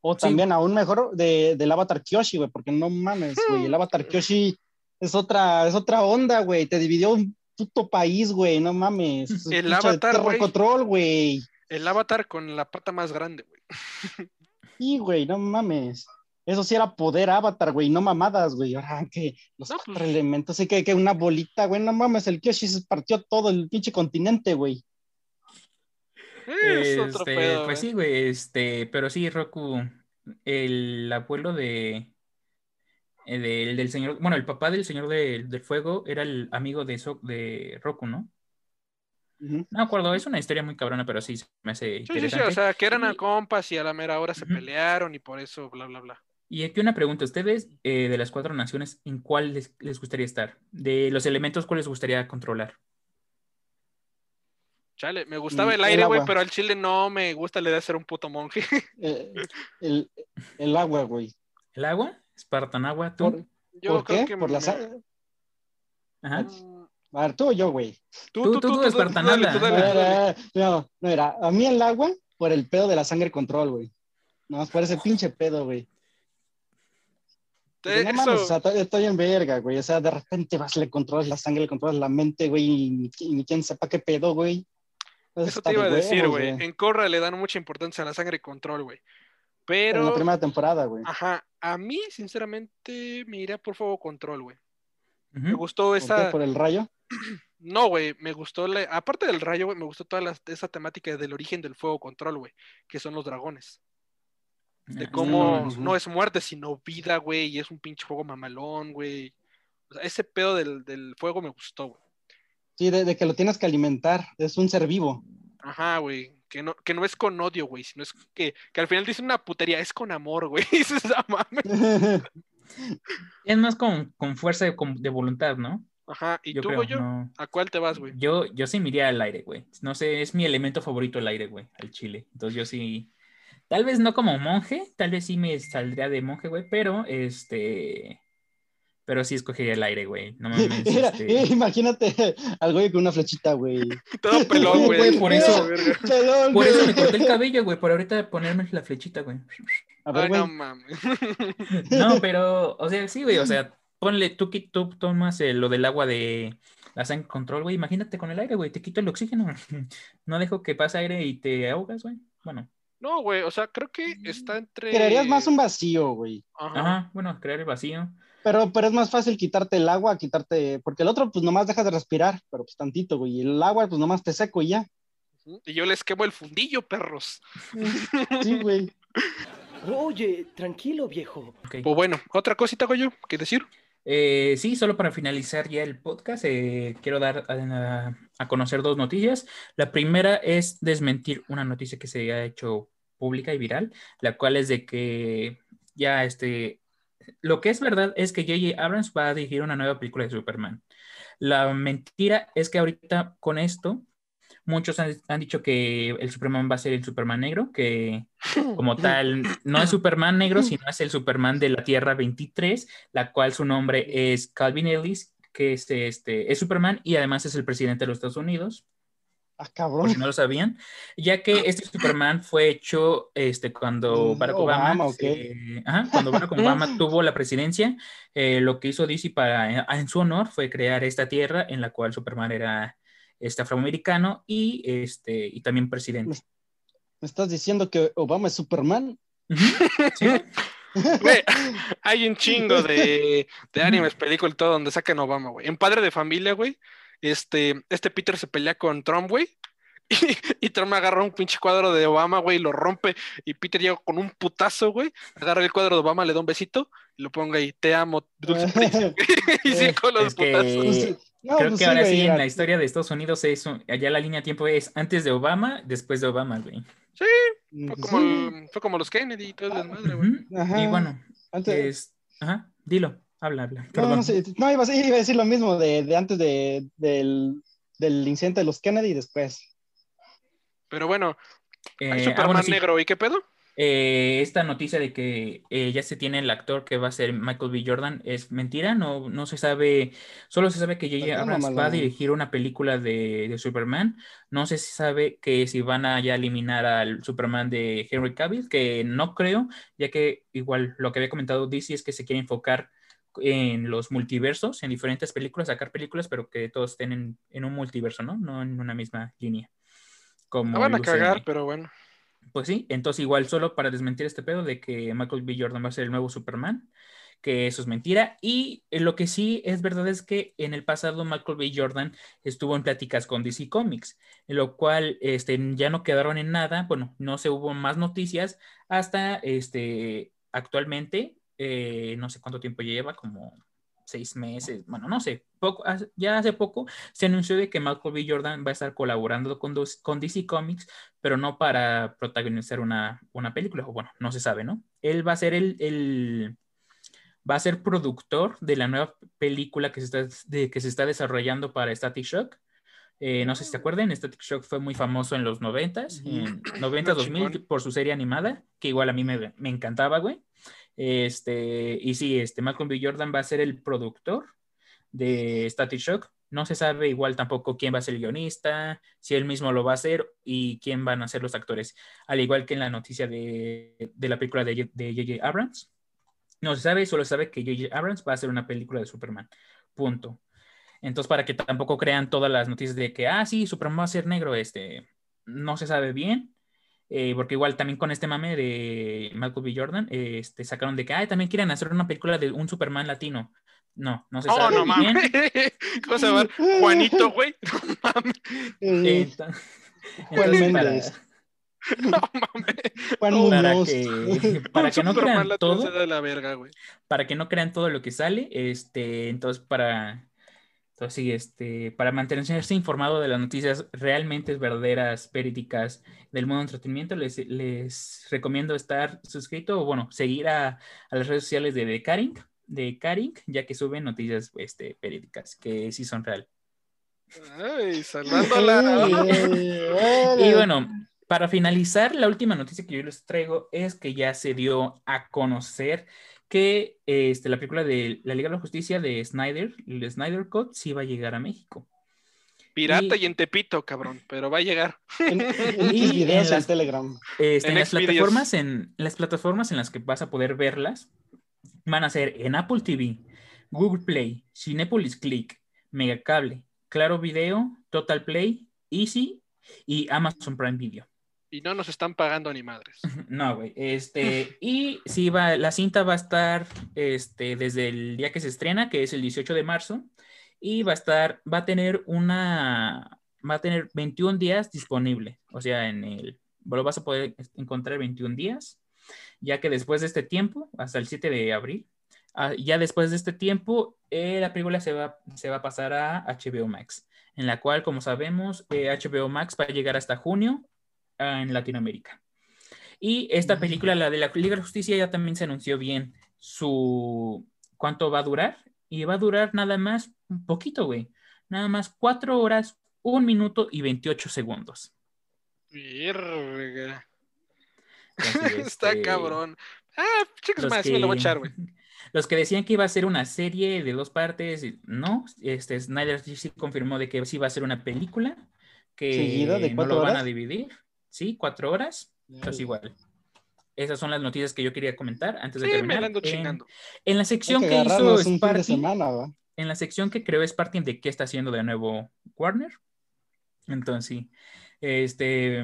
O Sí. también aún mejor de, del avatar Kyoshi, güey, porque no mames, güey, el avatar Kyoshi es otra, es otra onda, güey, te dividió un puto país, güey, no mames. Es El Avatar, güey. Control, güey. El avatar con la pata más grande, güey. [LAUGHS] Sí, güey, no mames. Eso sí era poder avatar, güey, no mamadas, güey. Ahora que los No, pues- elementos, sí que, que una bolita, güey, no mames, el Kyoshi se partió todo el pinche continente, güey. Es otro Este, pedo, pues sí, güey, este, pero sí, Roku, el abuelo de, eh, del, del señor, bueno, el papá del señor del- del fuego era el amigo de, So- de Roku, ¿no? No me acuerdo, es una historia muy cabrona, pero sí se me hace Sí, sí, sí, o sea, que eran a Y- compas y a la mera hora se pelearon y por eso, bla, bla, bla. Y aquí una pregunta, ¿ustedes eh, de las cuatro naciones, en cuál les, les gustaría estar? De los elementos, ¿cuál les gustaría controlar? Chale, me gustaba el el aire, güey, pero al chile no me gusta la idea de ser un puto monje. [LAUGHS] Eh, el, el agua, güey. ¿El agua? ¿Espartan agua? ¿Tú? ¿Por, Yo por creo qué? que Por la me- sa- Ajá. Mm, A ver, tú o yo, güey. Tú, tú, tú, Espartanada. tú No, dale, tú dale. no, no, era, a mí el agua por el pedo de la sangre control, güey. No, más por ese pinche pedo, güey. No mames, eso- o sea, estoy- en verga, güey. O sea, de repente vas, le controlas la sangre, le controlas la mente, güey, y ni, y ni quien sepa qué pedo, güey. Eso está te iba a de decir, güey. En Corra le dan mucha importancia a la sangre control, güey. En la Pero, primera temporada, güey. ajá, a mí, sinceramente, me iría por fuego control, güey. Me gustó ¿Por esa. qué? ¿Por el rayo? [CLEARS THROAT] No, güey, me gustó, la- aparte del rayo, güey, me gustó toda la- esa temática del origen del fuego control, güey, que son los dragones. De cómo no es muerte, sino vida, güey, y es un pinche fuego mamalón, güey. O sea, ese pedo del, del fuego me gustó, güey. Sí, de, de que lo tienes que alimentar. Es un ser vivo. Ajá, güey. Que no, que no es con odio, güey, sino es que, que al final dice una putería, es con amor, güey. [LAUGHS] Y dices, "Ah, mames". [LAUGHS] Es más con, con fuerza de, con- de voluntad, ¿no? Ajá, y Yo tú, güey, yo, no. ¿a cuál te vas, güey? Yo, yo sí me iría al aire, güey. No sé, es mi elemento favorito el aire, güey, al chile. Entonces yo sí, tal vez no como monje, tal vez sí me saldría de monje, güey, pero este, pero sí escogería el aire, güey. No [LAUGHS] mames, este, imagínate [LAUGHS] al güey con una flechita, güey. [LAUGHS] Todo pelón, güey. güey, por eso-. Pelón, Por eso me corté el cabello, güey, por ahorita ponerme la flechita, güey. A ver, Ay, güey. no mames. No, pero, o sea, sí, güey, o sea, ponle, tú, tú tomas eh, lo del agua de la sangre control, güey, imagínate con el aire, güey, te quito el oxígeno, no dejo que pase aire y te ahogas, güey. Bueno, No, güey, o sea, creo que está entre. Crearías más un vacío, güey. Ajá. ajá, bueno, crear el vacío. Pero, pero es más fácil quitarte el agua, quitarte, porque el otro pues nomás dejas de respirar, pero pues tantito, güey. Y el agua pues nomás te seco y ya. Y yo les quemo el fundillo, perros. Sí, güey. Oye, tranquilo, viejo. ok. Pues bueno, otra cosita, güey, que decir. Eh, sí, solo para finalizar ya el podcast, eh, quiero dar a, a conocer dos noticias. La primera es desmentir una noticia que se ha hecho pública y viral, la cual es de que ya este, lo que es verdad es que J.J. Abrams va a dirigir una nueva película de Superman. La mentira es que ahorita con esto, muchos han, han dicho que el Superman va a ser el Superman negro, que [LAUGHS] como tal no es Superman negro, sino es el Superman de la Tierra 23, la cual su nombre es Calvin Ellis, que es, este, es Superman y además es el presidente de los Estados Unidos Ah, por cabrón. si no lo sabían, ya que este Superman fue hecho este, cuando Barack Obama, Obama, ok. se- ajá, cuando Barack Obama [LAUGHS] tuvo la presidencia, eh, lo que hizo DC para, en su honor fue crear esta tierra en la cual Superman era este, afroamericano y, este, y también presidente. ¿Me estás diciendo que Obama es Superman? Sí, [LAUGHS] hay un chingo de, de [LAUGHS] animes, películas y todo donde sacan a Obama, güey. En Padre de Familia, güey, este, este Peter se pelea con Trump, güey. [LAUGHS] Y, y Trump agarra un pinche cuadro de Obama, güey, y lo rompe. Y Peter llega con un putazo, güey. Agarra el cuadro de Obama, le da un besito y lo ponga ahí. Te amo, dulce [LAUGHS] [LAUGHS] y sí, con los Es que- putazos. No, Creo pues que sí, ahora güey, sí, en la historia de Estados Unidos, es, un- allá la línea de tiempo es antes de Obama, después de Obama, güey. Fue pues como, sí. el- fue como los Kennedy y todo el desmadre, güey. Ajá. Y bueno, Antes- es... Ajá, dilo, habla, habla. No, no, sí, no, iba, a decir- iba a decir lo mismo de, de antes de, del, del incidente de los Kennedy y después. Pero bueno, Eh, hay ah, Superman bueno, sí. negro, ¿y qué pedo? Eh, esta noticia de que eh, ya se tiene el actor que va a ser Michael B. Jordan es mentira, no, no se sabe, solo se sabe que J.J. Abrams va a dirigir una película de, de Superman, no sé si sabe que si van a ya eliminar al Superman de Henry Cavill, que no creo, ya que igual lo que había comentado DC es que se quiere enfocar en los multiversos, en diferentes películas, sacar películas, pero que todos estén en, en un multiverso, ¿no? No en una misma línea. Como La van a cagar, pero bueno. Pues sí, entonces igual solo para desmentir este pedo de que Michael B. Jordan va a ser el nuevo Superman, que eso es mentira. Y lo que sí es verdad es que en el pasado Michael B. Jordan estuvo en pláticas con DC Comics, en lo cual este, ya no quedaron en nada, bueno, no se hubo más noticias hasta este, actualmente, eh, no sé cuánto tiempo lleva, como seis meses, bueno, no sé, poco, ya hace poco se anunció de que Michael B. Jordan va a estar colaborando con, dos- con DC Comics pero no para protagonizar una, una película, o bueno, no se sabe, ¿no? Él va a ser el, el- va a ser productor de la nueva película que se está, de, que se está desarrollando para Static Shock. Eh, no sé si te acuerdan, Static Shock fue muy famoso en los 90s, en 90 No, 2000 chingón. por su serie animada, que igual a mí me, me encantaba, güey. Este, y sí, este Malcolm B. Jordan va a ser el productor de Static Shock. No se sabe igual tampoco quién va a ser el guionista, si él mismo lo va a hacer y quién van a ser los actores. Al igual que en la noticia de, de la película de J.J. Abrams. No se sabe, solo sabe que J.J. Abrams va a hacer una película de Superman. Punto. Entonces, para que tampoco crean todas las noticias de que, ah, sí, Superman va a ser negro, este, no se sabe bien. Eh, porque igual también con este mame de Michael B. Jordan, eh, este, sacaron de que, ay, también quieren hacer una película de un Superman latino. No, no se Oh, sabe no bien. mames. [LAUGHS] ¿Cómo se llama? Juanito, güey. [LAUGHS] No mames. Eh, Ento- [LAUGHS] Juan entonces, para- Méndez. No mames. Juan para que, para que no Superman crean todo, se da la verga, güey. para que no crean todo lo que sale, este, entonces para, entonces sí, este, para mantenerse informado de las noticias realmente verdaderas, verídicas del mundo del entretenimiento, les, les recomiendo estar suscrito o bueno, seguir a, a las redes sociales de The Caring, de Caring, ya que suben noticias este, verídicas que sí son real. Ay, salvándola. [LAUGHS] Y bueno, para finalizar, la última noticia que yo les traigo es que ya se dio a conocer que este, la película de la Liga de la Justicia de Snyder, el Snyder Cut, sí va a llegar a México. Pirata Y- y en Tepito, cabrón, pero va a llegar. En, en [LAUGHS] Y mis videos en en, las- Telegram. Este, En en, las plataformas, en las plataformas en las que vas a poder verlas van a ser en Apple TV, Google Play, Cinepolis Click, Megacable, Claro Video, Total Play, Easy y Amazon Prime Video. Y no nos están pagando ni madres. [LAUGHS] No, güey. Este, y sí va, la cinta va a estar este, desde el día que se estrena, que es el 18 de marzo, y va a estar, va a tener una, va a tener 21 días disponible. O sea, en el, lo vas a poder encontrar 21 días, ya que después de este tiempo, hasta el 7 de abril, ah, ya después de este tiempo, eh, la película se va, se va a pasar a HBO Max. en la cual, como sabemos, eh, HBO Max va a llegar hasta junio en Latinoamérica. Y esta película, la de la Liga de la Justicia, ya también se anunció bien su cuánto va a durar. Y va a durar nada más un poquito, güey. Nada más cuatro horas, un minuto y 28 segundos. Verga. Entonces, [LAUGHS] Está este, cabrón. Ah, chicos, los más, me lo voy a que- echar, güey. [LAUGHS] Los que decían que iba a ser una serie de dos partes, no, este Snyder sí confirmó de que sí va a ser una película, que ¿Seguida de no lo van a dividir, sí, cuatro horas, pues igual. Esas son las noticias que yo quería comentar antes de Sí, me terminar. la ando En- chingando. En, la sección que que, hizo Sparky, semana, en la sección que creó Sparky de qué está haciendo de nuevo Warner. Entonces, sí, este,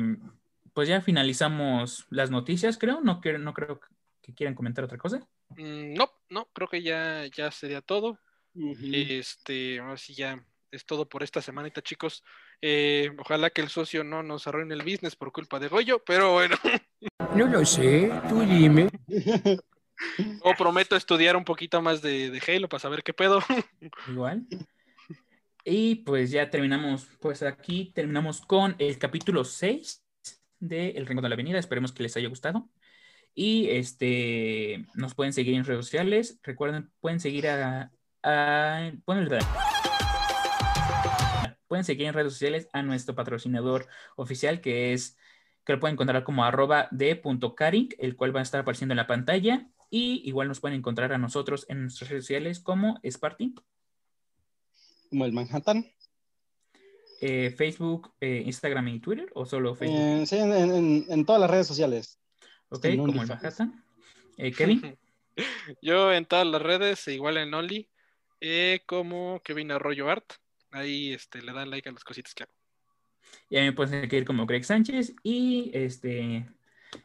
pues ya finalizamos las noticias, creo. No, quiero- no creo que quieran comentar otra cosa. Mm, no, no, creo que ya, ya sería todo. Ujú. Este, ahora sí ya es todo por esta semanita, chicos. Eh, ojalá que el socio no nos arruine el business por culpa de Goyo, pero bueno, [LAUGHS] No lo sé, tú dime. [LAUGHS] o prometo estudiar un poquito más de, de Halo para saber qué pedo. [LAUGHS] Igual. Y pues ya terminamos, pues aquí terminamos con el capítulo 6 de El Rincón de la Avenida. Esperemos que les haya gustado. Y este, nos pueden seguir en redes sociales. Recuerden, pueden seguir a... a pueden, pueden seguir en redes sociales a nuestro patrocinador oficial que es, que lo pueden encontrar como arroba de.caring, el cual va a estar apareciendo en la pantalla. Y igual nos pueden encontrar a nosotros en nuestras redes sociales como Sparty. Como el Manhattan. eh, Facebook, eh, Instagram y Twitter o solo Facebook? Eh, sí, en, en- en todas las redes sociales. ok, como el. Manhattan. Eh, Kevin, [LAUGHS] Yo en todas las redes, igual en Only, eh, como Kevin Arroyo Art. Ahí este, le dan like a las cositas que hago. y a mí me pueden seguir como Greg Sánchez y este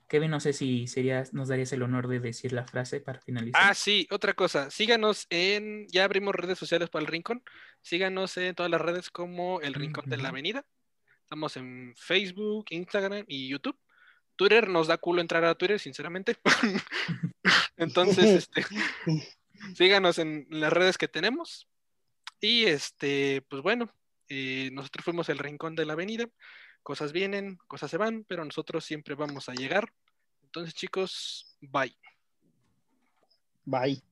Kevin, no sé si sería, nos darías el honor de decir la frase para finalizar. Ah, sí, otra cosa. Síganos en, ya abrimos redes sociales para el Rincón. Síganos en todas las redes como el Rincón de la. Avenida. Estamos en Facebook, Instagram y YouTube. Twitter nos da culo entrar a Twitter, sinceramente. [LAUGHS] Entonces, [LAUGHS] este, síganos en las redes que tenemos. Y este, pues bueno, eh, nosotros fuimos el rincón de la avenida. Cosas vienen, cosas se van, pero nosotros siempre vamos a llegar. Entonces, chicos. Bye. Bye.